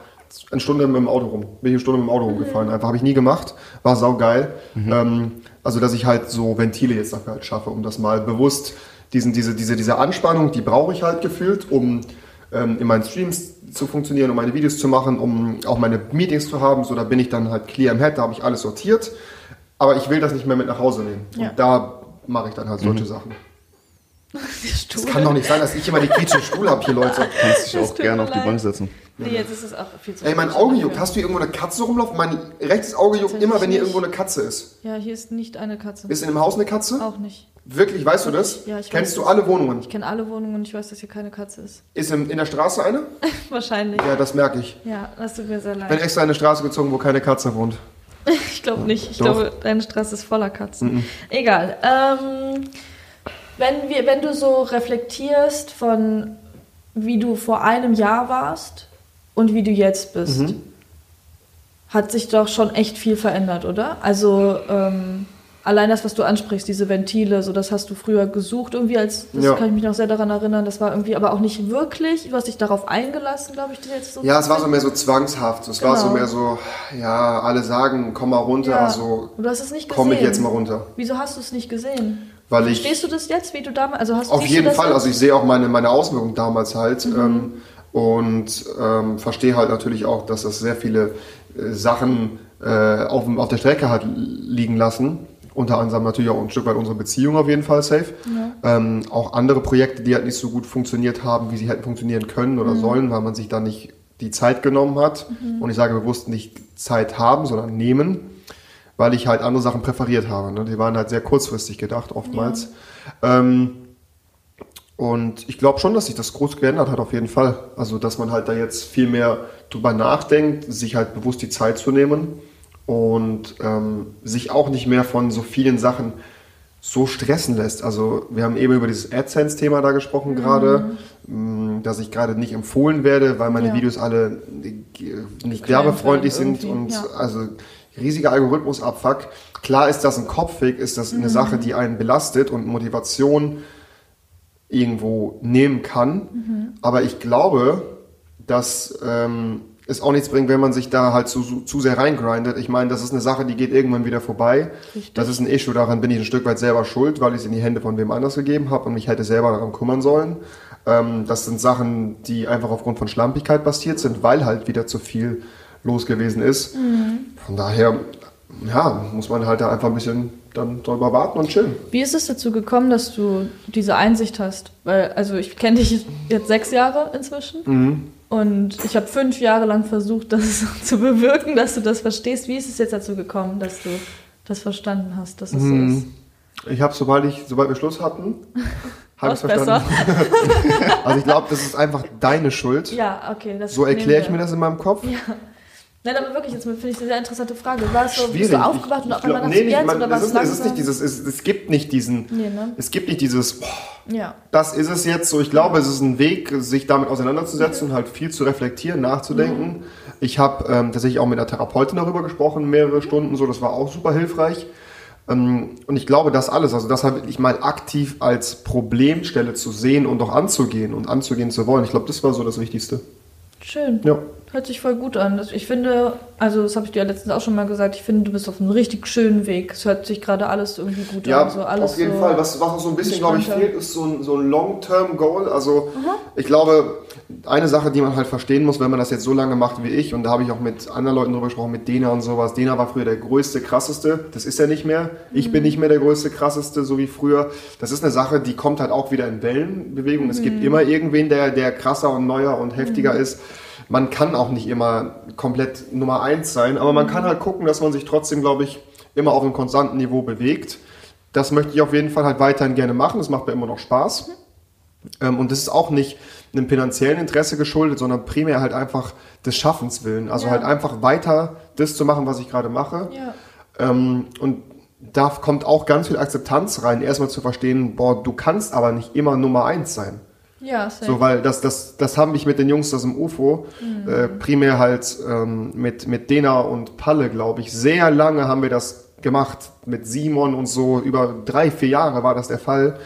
eine Stunde mit dem Auto rum. Bin ich eine Stunde mit dem Auto rumgefahren. Einfach habe ich nie gemacht. War saugeil. Ähm, also dass ich halt so Ventile jetzt dafür halt schaffe, um das mal bewusst diesen, diese, diese, diese Anspannung, die brauche ich halt gefühlt, um ähm, in meinen Streams zu funktionieren, um meine Videos zu machen, um auch meine Meetings zu haben. So, da bin ich dann halt clear im Head, da habe ich alles sortiert. Aber ich will das nicht mehr mit nach Hause nehmen. Ja. Und da mache ich dann halt solche Sachen. <laughs> Das kann doch nicht sein, dass ich immer die quietschende Stuhl habe hier, Leute. <laughs> Kannst dich Das auch gerne auf die leid. Bank setzen. Nee, jetzt ist es auch viel zu Ey, mein Auge juckt. Hast du hier irgendwo eine Katze rumlaufen? Mein rechtes Auge juckt immer, wenn hier Tatsächlich irgendwo eine Katze ist. Ja, hier ist nicht eine Katze. Ist in dem Haus eine Katze? auch nicht. Wirklich, weißt du das? Ja, ich Kennst weiß du es. alle Wohnungen? Ich kenne alle Wohnungen und ich weiß, dass hier keine Katze ist. Ist in, in der Straße eine? <laughs> Wahrscheinlich. Ja, das merke ich. Ja, das tut mir sehr Ich bin leid. extra in eine Straße gezogen, wo keine Katze wohnt. <laughs> Ich glaube nicht. Ich Doch. glaube, deine Straße ist voller Katzen. Egal. Ähm, wenn, wir, wenn du so reflektierst von wie du vor einem Jahr warst und wie du jetzt bist, Mhm. hat sich doch schon echt viel verändert, oder? Also ähm, allein das, was du ansprichst, diese Ventile, so das hast du früher gesucht irgendwie als, das Ja. kann ich mich noch sehr daran erinnern, das war irgendwie aber auch nicht wirklich, du hast dich darauf eingelassen, glaube ich, das jetzt so Ja, es war so mehr so zwangshaft. Es war so Genau. mehr so, ja, alle sagen, komm mal runter, Ja. also Und du hast es nicht gesehen. komme ich jetzt mal runter. Wieso hast du es nicht gesehen? Weil ich Verstehst du das jetzt, wie du damals, also hast Auf jeden Fall, jetzt? also ich sehe auch meine, meine Auswirkungen damals halt Mhm. ähm, und ähm, verstehe halt natürlich auch, dass das sehr viele äh, Sachen äh, auf, auf der Strecke hat liegen lassen. Unter anderem natürlich auch ein Stück weit unsere Beziehung auf jeden Fall safe. Ähm, auch andere Projekte, die halt nicht so gut funktioniert haben, wie sie hätten funktionieren können Mhm. oder sollen, weil man sich da nicht die Zeit genommen hat. Und ich sage bewusst nicht Zeit haben, sondern nehmen, weil ich halt andere Sachen präferiert habe. Ne? Die waren halt sehr kurzfristig gedacht, oftmals. Ähm, und ich glaube schon, dass sich das groß geändert hat, auf jeden Fall. Also, dass man halt da jetzt viel mehr drüber nachdenkt, sich halt bewusst die Zeit zu nehmen und ähm, sich auch nicht mehr von so vielen Sachen so stressen lässt. Also, wir haben eben über dieses AdSense-Thema da gesprochen gerade, mh, dass ich gerade nicht empfohlen werde, weil meine Ja. Videos alle äh, nicht werbefreundlich sind und ja. also riesiger Algorithmusabfuck. Klar ist das ein Kopfweg, ist das eine Sache, die einen belastet und Motivation irgendwo nehmen kann. Aber ich glaube, dass ähm, es auch nichts bringt, wenn man sich da halt zu, zu sehr reingrindet. Ich meine, das ist eine Sache, die geht irgendwann wieder vorbei. Richtig. Das ist ein Issue, daran bin ich ein Stück weit selber schuld, weil ich es in die Hände von wem anders gegeben habe und mich hätte selber daran kümmern sollen. Ähm, das sind Sachen, die einfach aufgrund von Schlampigkeit passiert sind, weil halt wieder zu viel los gewesen ist. Von daher, ja, muss man halt da einfach ein bisschen dann drüber warten und chillen. Wie ist es dazu gekommen, dass du diese Einsicht hast? Weil, also ich kenne dich jetzt sechs Jahre inzwischen Mhm. Und ich habe fünf Jahre lang versucht, das <laughs> zu bewirken, dass du das verstehst. Wie ist es jetzt dazu gekommen, dass du das verstanden hast, dass es so ist? Ich habe, sobald ich, sobald wir Schluss hatten, <laughs> habe ich verstanden. <laughs> Also ich glaube, das ist einfach deine Schuld. Ja, okay. Das So erkläre ich mir das in meinem Kopf. Nein, aber wirklich, jetzt finde ich eine sehr interessante Frage. War es so, bist du aufgewacht und auf einmal du nee, jetzt ich mein, oder was es ist, es ist nicht dieses, es, es gibt nicht diesen, Nee, ne? es gibt nicht dieses, oh, Ja. das ist es jetzt so. Ich glaube, es ist ein Weg, sich damit auseinanderzusetzen und halt viel zu reflektieren, nachzudenken. Ich habe ähm, tatsächlich auch mit einer Therapeutin darüber gesprochen, mehrere Stunden so. Das war auch super hilfreich. Ähm, und ich glaube, das alles, also das halt ich mal aktiv als Problemstelle zu sehen und auch anzugehen und anzugehen zu wollen. Ich glaube, das war so das Wichtigste. Schön. Ja. Hört sich voll gut an. Ich finde, also das habe ich dir ja letztens auch schon mal gesagt, ich finde, du bist auf einem richtig schönen Weg. Es hört sich gerade alles irgendwie gut Ja, an. So alles auf jeden so Fall. Was, was auch so ein bisschen, glaube ich, fehlt, ist so ein, so ein Long-Term-Goal. Also ich glaube, eine Sache, die man halt verstehen muss, wenn man das jetzt so lange macht wie ich, und da habe ich auch mit anderen Leuten drüber gesprochen, mit Dena und sowas. Dena war früher der größte, krasseste. Das ist er nicht mehr. Ich Mhm. bin nicht mehr der größte, krasseste, so wie früher. Das ist eine Sache, die kommt halt auch wieder in Wellenbewegung. Es Mhm. gibt immer irgendwen, der, der krasser und neuer und heftiger ist. Man kann auch nicht immer komplett Nummer eins sein, aber man kann halt gucken, dass man sich trotzdem, glaube ich, immer auf einem konstanten Niveau bewegt. Das möchte ich auf jeden Fall halt weiterhin gerne machen. Das macht mir immer noch Spaß. Ähm, und das ist auch nicht einem finanziellen Interesse geschuldet, sondern primär halt einfach des Schaffens willen. Also Ja. halt einfach weiter das zu machen, was ich gerade mache. Ja. Ähm, und da kommt auch ganz viel Akzeptanz rein, erstmal zu verstehen, boah, du kannst aber nicht immer Nummer eins sein. Ja, safe. So, weil das, das, das haben mich mit den Jungs aus dem UFO, äh, primär halt ähm, mit, mit Dena und Palle, glaube ich, sehr lange haben wir das gemacht. Mit Simon und so, über drei, vier Jahre war das der Fall.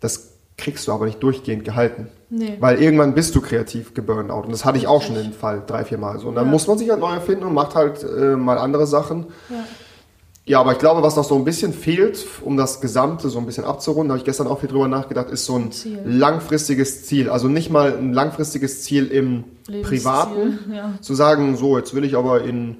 Das kriegst du aber nicht durchgehend gehalten. Nee. Weil irgendwann bist du kreativ geburnt out. Und das hatte ich auch schon den Fall, drei, vier Mal. So. Und dann Ja. muss man sich halt neu erfinden und macht halt äh, mal andere Sachen. Ja. Ja, aber ich glaube, was noch so ein bisschen fehlt, um das Gesamte so ein bisschen abzurunden, habe ich gestern auch viel drüber nachgedacht, ist so ein Ziel. langfristiges Ziel. Also nicht mal ein langfristiges Ziel im Lebensziel, Privaten, ja. zu sagen, so, jetzt will ich aber in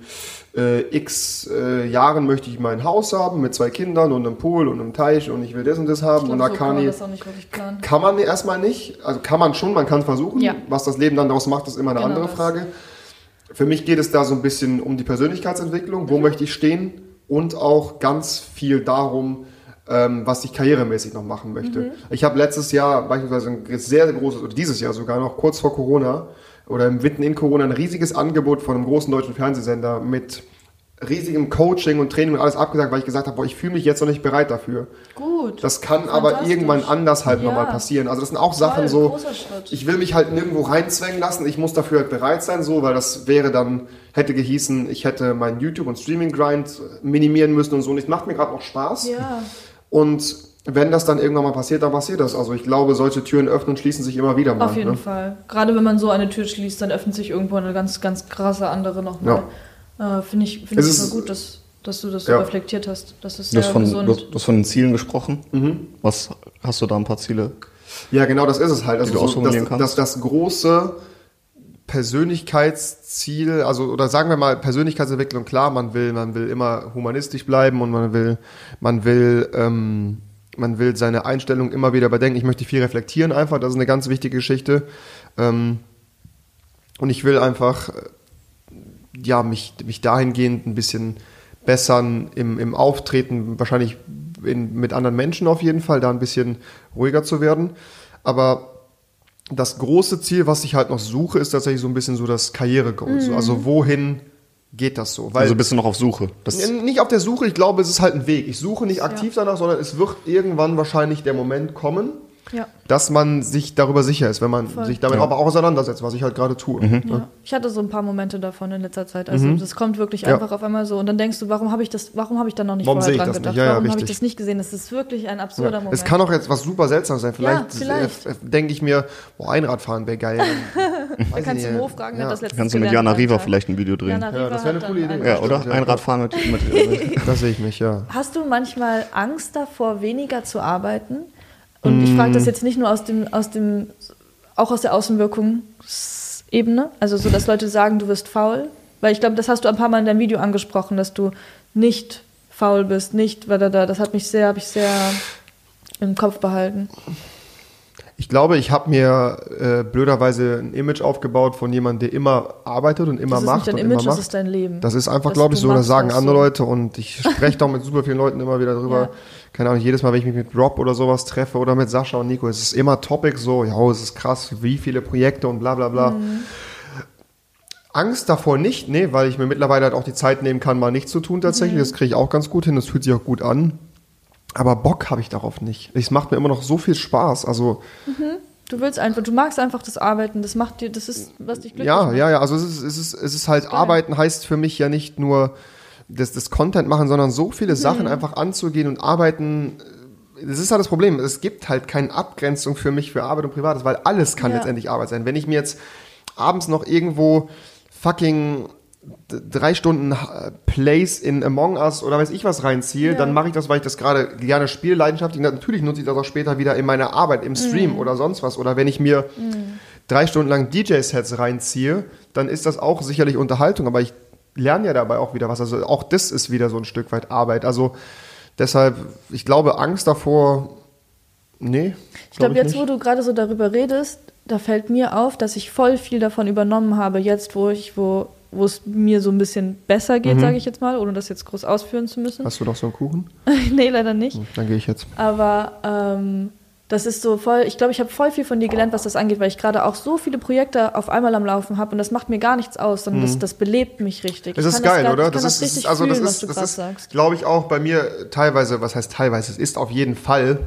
äh, x äh, Jahren möchte ich mein Haus haben mit zwei Kindern und einem Pool und einem Teich und ich will das und das haben. Ich und glaub, da so kann man ich, das auch nicht wirklich planen. kann man erstmal nicht. Also kann man schon, man kann versuchen. Ja. Was das Leben dann daraus macht, ist immer eine Genau andere das. Frage. Für mich geht es da so ein bisschen um die Persönlichkeitsentwicklung. Wo möchte ich stehen? Und auch ganz viel darum, ähm, was ich karrieremäßig noch machen möchte. Mhm. Ich habe letztes Jahr beispielsweise ein sehr, sehr großes, oder dieses Jahr sogar noch, kurz vor Corona oder mitten in Corona, ein riesiges Angebot von einem großen deutschen Fernsehsender mit riesigem Coaching und Training und alles abgesagt, weil ich gesagt habe, boah, ich fühle mich jetzt noch nicht bereit dafür. Gut. Das kann aber irgendwann anders halt Ja. nochmal passieren. Also das sind auch Sachen Toll, so, ich will mich halt nirgendwo reinzwängen lassen, ich muss dafür halt bereit sein, so, weil das wäre dann, hätte gehießen, ich hätte meinen YouTube- und Streaming-Grind minimieren müssen und so. Und es macht mir gerade noch Spaß. Ja. Und wenn das dann irgendwann mal passiert, dann passiert das. Also ich glaube, solche Türen öffnen und schließen sich immer wieder mal. Auf jeden ne? Fall. Gerade wenn man so eine Tür schließt, dann öffnet sich irgendwo eine ganz, ganz krasse andere nochmal. Äh, Finde ich, find Es ich gut, dass, dass du das so Ja. reflektiert hast. Das ist Du sehr hast, von, du, gesund. hast, du hast von den Zielen gesprochen. Was hast du da ein paar Ziele? Ja, genau, das ist es halt. Also du so, ausformulieren das, kannst? das, das große Persönlichkeitsziel, also oder sagen wir mal Persönlichkeitsentwicklung, klar, man will, man will immer humanistisch bleiben und man will, man will, ähm, man will seine Einstellung immer wieder überdenken. Ich möchte viel reflektieren einfach, das ist eine ganz wichtige Geschichte. Ähm, und ich will einfach, äh, ja, mich, mich dahingehend ein bisschen bessern im, im Auftreten, wahrscheinlich in, mit anderen Menschen auf jeden Fall, da ein bisschen ruhiger zu werden. Aber das große Ziel, was ich halt noch suche, ist tatsächlich so ein bisschen so das Karrieregoal. So, Also wohin geht das so? Weil Also bist du noch auf Suche. Das, nicht auf der Suche, ich glaube, es ist halt ein Weg. Ich suche nicht aktiv danach, sondern es wird irgendwann wahrscheinlich der Moment kommen, ja. dass man sich darüber sicher ist, wenn man Voll. sich damit aber auch auseinandersetzt, was ich halt gerade tue. Ja. Ich hatte so ein paar Momente davon in letzter Zeit. Also das kommt wirklich Mhm. Ja. einfach auf einmal so. Und dann denkst du, warum habe ich das, warum habe ich da noch nicht Warum vorher sehe ich dran das gedacht? nicht? Ja, ja, warum habe ich das nicht gesehen? Das ist wirklich ein absurder Ja. Moment. Es kann auch jetzt was super seltsames sein. Vielleicht, vielleicht. äh, denke ich mir, boah, Einradfahren wäre geil. <laughs> Dann, da kannst du im Hof fragen, ja. das letzte kannst du mit Jana Riva vielleicht ein Video drehen. Ja, das wäre eine coole Idee. Ja, oder? Ja. Einradfahren mit, mit Das sehe ich mich, ja. Hast du manchmal Angst davor, weniger zu arbeiten? Und ich frage das jetzt nicht nur aus dem, aus dem, auch aus der Außenwirkungsebene, also so, dass Leute sagen, du wirst faul, weil ich glaube, das hast du ein paar Mal in deinem Video angesprochen, dass du nicht faul bist, nicht, weil da, da, das hat mich sehr, habe ich sehr im Kopf behalten. Ich glaube, ich habe mir äh, blöderweise ein Image aufgebaut von jemandem, der immer arbeitet und immer Das ist macht nicht dein und Image, immer das macht. ist dein Leben. Das ist einfach, glaube ich, so, das sagen andere so. Leute und ich spreche auch mit super vielen Leuten immer wieder drüber. Ja. Keine Ahnung, jedes Mal, wenn ich mich mit Rob oder sowas treffe oder mit Sascha und Nico, es ist immer Topic so, ja, es ist krass, wie viele Projekte und bla bla bla. Mhm. Angst davor nicht, nee, weil ich mir mittlerweile halt auch die Zeit nehmen kann, mal nichts zu tun tatsächlich. Mhm. Das kriege ich auch ganz gut hin, das fühlt sich auch gut an. Aber Bock habe ich darauf nicht. Es macht mir immer noch so viel Spaß. Also, Du willst einfach, du magst einfach das Arbeiten, das macht dir, das ist, was dich glücklich Ja, macht. ja, ja. Also es ist, es ist, es ist halt, geil. arbeiten heißt für mich ja nicht nur das, das Content machen, sondern so viele Sachen Mhm. einfach anzugehen und arbeiten. äh, Das ist halt das Problem. Es gibt halt keine Abgrenzung für mich für Arbeit und Privates, weil alles kann Ja. letztendlich Arbeit sein. Wenn ich mir jetzt abends noch irgendwo fucking drei Stunden äh, Plays in Among Us oder weiß ich was reinziehe, Ja. dann mache ich das, weil ich das gerade gerne spiele, leidenschaftlich. Natürlich nutze ich das auch später wieder in meiner Arbeit, im Stream Mhm. oder sonst was. Oder wenn ich mir drei Stunden lang DJ-Sets reinziehe, dann ist das auch sicherlich Unterhaltung, aber ich lerne ja dabei auch wieder was. Also auch das ist wieder so ein Stück weit Arbeit. Also deshalb, ich glaube, Angst davor, nee. Ich glaube, glaub jetzt, nicht. wo du gerade so darüber redest, da fällt mir auf, dass ich voll viel davon übernommen habe, jetzt, wo ich, wo, wo es mir so ein bisschen besser geht, sage ich jetzt mal, ohne das jetzt groß ausführen zu müssen. Hast du noch so einen Kuchen? <laughs> nee, leider nicht. Hm, Dann gehe ich jetzt. Aber ähm, das ist so voll, ich glaube, ich habe voll viel von dir gelernt, was das angeht, weil ich gerade auch so viele Projekte auf einmal am Laufen habe und das macht mir gar nichts aus, sondern das, das belebt mich richtig. Es Ich ist das geil, gar- oder? Das, ist, richtig also fühlen, das was ist, du das gerade ist, sagst. glaube ich, auch bei mir teilweise, was heißt teilweise, es ist auf jeden Fall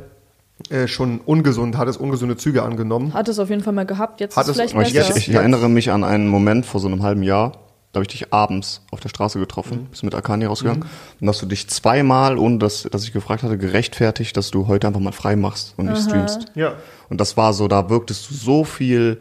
äh, schon ungesund, hat es ungesunde Züge angenommen. Hat es auf jeden Fall mal gehabt, jetzt Hat ist es vielleicht besser. ich, ich erinnere mich an einen Moment vor so einem halben Jahr. Da habe ich dich abends auf der Straße getroffen, bist mit Akani rausgegangen. Und hast du dich zweimal, ohne dass, dass ich gefragt hatte, gerechtfertigt, dass du heute einfach mal frei machst und nicht streamst. Ja. Und das war so, da wirktest du so viel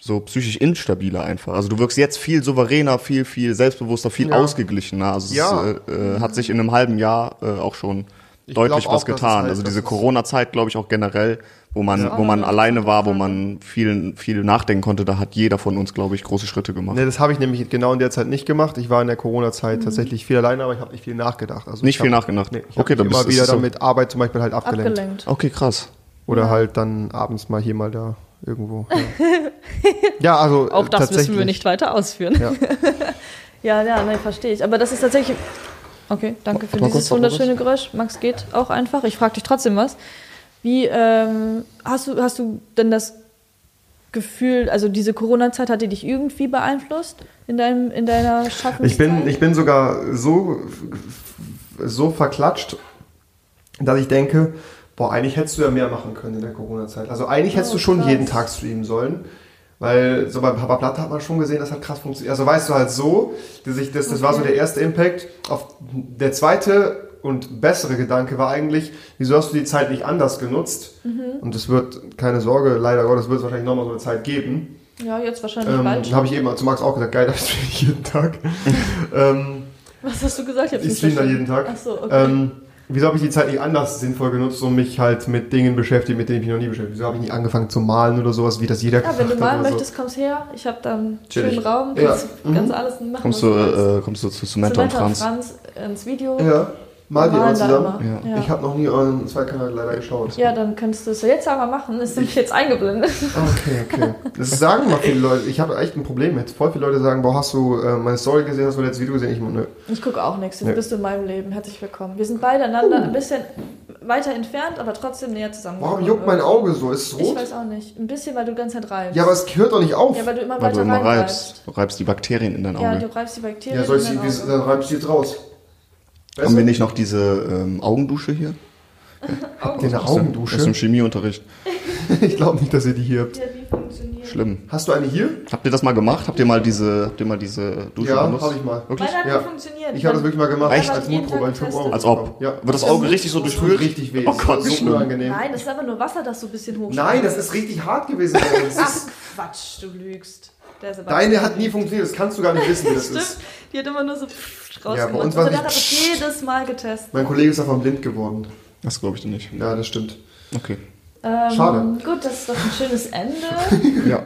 so psychisch instabiler einfach. Also du wirkst jetzt viel souveräner, viel, viel selbstbewusster, viel Ja. ausgeglichener. Also Ja. es äh, äh, hat sich in einem halben Jahr äh, auch schon Ich deutlich was auch, getan. halt- also diese es- Corona-Zeit, glaube ich, auch generell, wo man, Ja. wo man Ja. alleine war, wo man viel, viel nachdenken konnte, da hat jeder von uns, glaube ich, große Schritte gemacht. Ne, das habe ich nämlich genau in der Zeit nicht gemacht. Ich war in der Corona-Zeit Mhm. tatsächlich viel alleine, aber ich habe nicht viel nachgedacht. Also Nicht ich viel hab, nachgedacht. Nee, ich Okay, dann immer wieder so- damit Arbeit zum Beispiel halt abgelenkt. Abgelenkt. Okay, krass. Oder halt dann abends mal hier mal da irgendwo. Ja, <laughs> ja also Auch äh, das müssen wir nicht weiter ausführen. Ja. <laughs> Ja, ja, nein, verstehe ich. Aber das ist tatsächlich. Okay, danke für Mal dieses wunderschöne Geräusch. Max geht auch einfach. Ich frage dich trotzdem was. Wie ähm, hast du hast du denn das Gefühl, also diese Corona-Zeit hat die dich irgendwie beeinflusst in deinem in deiner Schaffenszeit? Ich bin, ich bin sogar so, so verklatscht, dass ich denke, boah, eigentlich hättest du ja mehr machen können in der Corona-Zeit. Also eigentlich hättest Oh, du schon krass. jeden Tag streamen sollen. Weil so bei Papa Platte hat man schon gesehen, das hat krass funktioniert. Also weißt du halt so, dass ich, das, das war so Okay. der erste Impact. Auf, der zweite und bessere Gedanke war eigentlich, wieso hast du die Zeit nicht anders genutzt? Mhm. Und es wird, keine Sorge, leider Gottes, wird es wahrscheinlich nochmal so eine Zeit geben. ja, jetzt wahrscheinlich Ähm, bald. habe ich eben zu Max auch gesagt, geil, das streame ich jeden Tag. <laughs> ähm, Was hast du gesagt? ich nicht streame da jeden Tag. Ach so, okay. ähm, wieso habe ich die Zeit nicht anders sinnvoll genutzt und mich halt mit Dingen beschäftigt, mit denen ich mich noch nie beschäftigt Wieso habe ich nicht angefangen zu malen oder sowas, wie das jeder ja, wenn du malen möchtest, kommst her. Ich habe da einen schönen Raum. Ja. Kannst, Mhm. kannst alles machen. Kommst du, willst. äh, kommst du zu Samantha und Franz? Franz ins Video. So. Ja, mal die malen mal zusammen. immer. Ja. Ja. Ich habe noch nie euren Zweikanal leider geschaut. Ja, dann könntest du es ja jetzt aber machen. Ist nämlich jetzt eingeblendet. Okay, okay. Das sagen mal viele Leute. Ich habe echt ein Problem mit. Voll viele Leute sagen, boah, hast du äh, meine Story gesehen, hast du das Video gesehen? Ich nö. Ich gucke auch nichts. Jetzt Nee. bist du in meinem Leben. Herzlich willkommen. Wir sind beide einander ein bisschen weiter entfernt, aber trotzdem näher zusammen. Warum juckt mein Auge so? Ist es Ich rot? weiß auch nicht. Ein bisschen, weil du die ganze Zeit reibst. Ja, aber es hört doch nicht auf. Ja, weil du immer Weil weiter du immer rein reibst. Du reibst die Bakterien in dein Ja, Auge. du reibst die Bakterien. Ja, soll ich in sie, dein Auge. dann reibst du jetzt raus. Haben wir nicht noch diese ähm, Augendusche hier? <laughs> Habt ihr eine Aus dem Augendusche? Chemieunterricht. <laughs> ich glaube nicht, dass ihr die hier habt. Ja, funktioniert Schlimm. Hast du eine hier? Habt ihr das mal gemacht? Habt ihr mal diese, habt ihr mal diese Dusche Ja, benutzt? habe ich mal. Wirklich? Meine hat Ja. nicht funktioniert. Ich habe das wirklich mal gemacht. Echt? Als Mutprobe Tag in 5 Euro. getestet. Als ob. Ja. Wird das Auge richtig so durchspült? richtig weh. Oh Gott, das so schlimm. unangenehm. Nein, das ist einfach nur Wasser, das so ein bisschen hoch. Nein, das ist richtig hart gewesen. Ach, Quatsch, du lügst. Der Sebastian deine hat nie funktioniert. Das kannst du gar nicht wissen, wie <laughs> das Stimmt. ist. Die hat immer nur so pff Ja, bei rausgemacht. uns war und der sie- hat das jedes Mal getestet. Mein Kollege ist davon blind geworden. Das glaube ich dir nicht. Ja, das stimmt. Okay. Ähm, Schade. Gut, das ist doch ein schönes Ende. <laughs> Ja.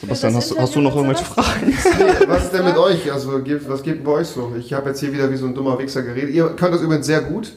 Sebastian, hast, hast du noch irgendwelche Fragen? Nee, was ist denn mit euch? Also, was geht bei euch so? Ich habe jetzt hier wieder wie so ein dummer Wichser geredet. Ihr könnt das übrigens sehr gut.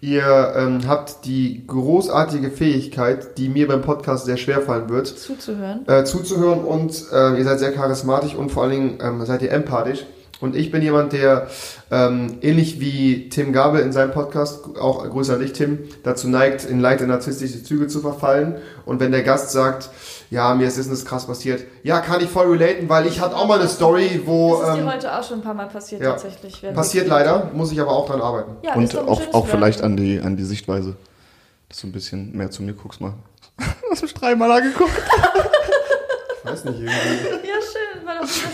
Ihr ähm, habt die großartige Fähigkeit, die mir beim Podcast sehr schwer fallen wird, Zuzuhören. äh, zuzuhören und ähm, ihr seid sehr charismatisch und vor allen Dingen ähm, seid ihr empathisch. Und ich bin jemand, der ähm, ähnlich wie Tim Gabel in seinem Podcast, auch Grüße an dich, Tim, dazu neigt, in leichte narzisstische Züge zu verfallen. Und wenn der Gast sagt, ja, mir ist das krass passiert, ja, kann ich voll relaten, weil ich hatte auch mal eine Story, wo Das ist dir ähm, heute auch schon ein paar Mal passiert, ja. tatsächlich. passiert leider, muss ich aber auch dran arbeiten. Ja, Und auch, auch vielleicht an die, an die Sichtweise. Dass du ein bisschen mehr zu mir guckst mal. <laughs> Hast du mich dreimal angeguckt? Ich weiß nicht, irgendwie. <laughs>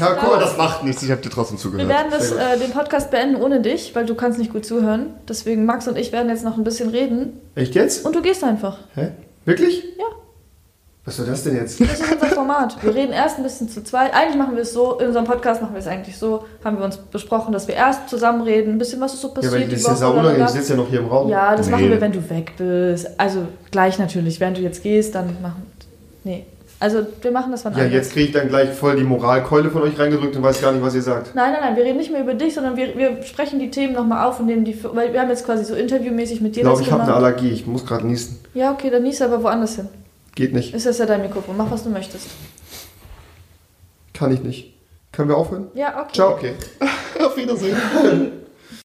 Ja, <laughs> Ja, guck mal, warst. macht nichts, ich habe dir trotzdem wir zugehört. werden das, äh, den Podcast beenden ohne dich, weil du kannst nicht gut zuhören. Deswegen Max und ich werden jetzt noch ein bisschen reden. Echt jetzt? Und du gehst einfach. Hä? Wirklich? Ja. Was soll das denn jetzt? Das ist unser Format. Wir reden erst ein bisschen zu zweit. Eigentlich machen wir es so, in unserem Podcast machen wir es eigentlich so, haben wir uns besprochen, dass wir erst zusammen reden, ein bisschen was ist so Ja, passiert weil das ist ja Woche. sau unangenehm, blablabla. ich sitze ja noch hier im Raum. Ja, das Nee. machen wir, wenn du weg bist. Also gleich natürlich, wenn du jetzt gehst, dann machen. Nee. Also wir machen das wann Ja, anders. jetzt kriege ich dann gleich voll die Moralkeule von euch reingedrückt und weiß gar nicht, was ihr sagt. Nein, nein, nein, wir reden nicht mehr über dich, sondern wir, wir sprechen die Themen nochmal auf und nehmen die. für- Weil wir haben jetzt quasi so interviewmäßig mit Ich dir glaube, das ich habe eine. Allergie. Ich muss gerade niesen. Ja, okay, dann nies aber woanders hin. Geht nicht. Ist das ja dein Mikrofon. Mach, was du möchtest. Kann ich nicht. Können wir aufhören? Ja, okay. Ciao. Okay. <laughs> Auf Wiedersehen.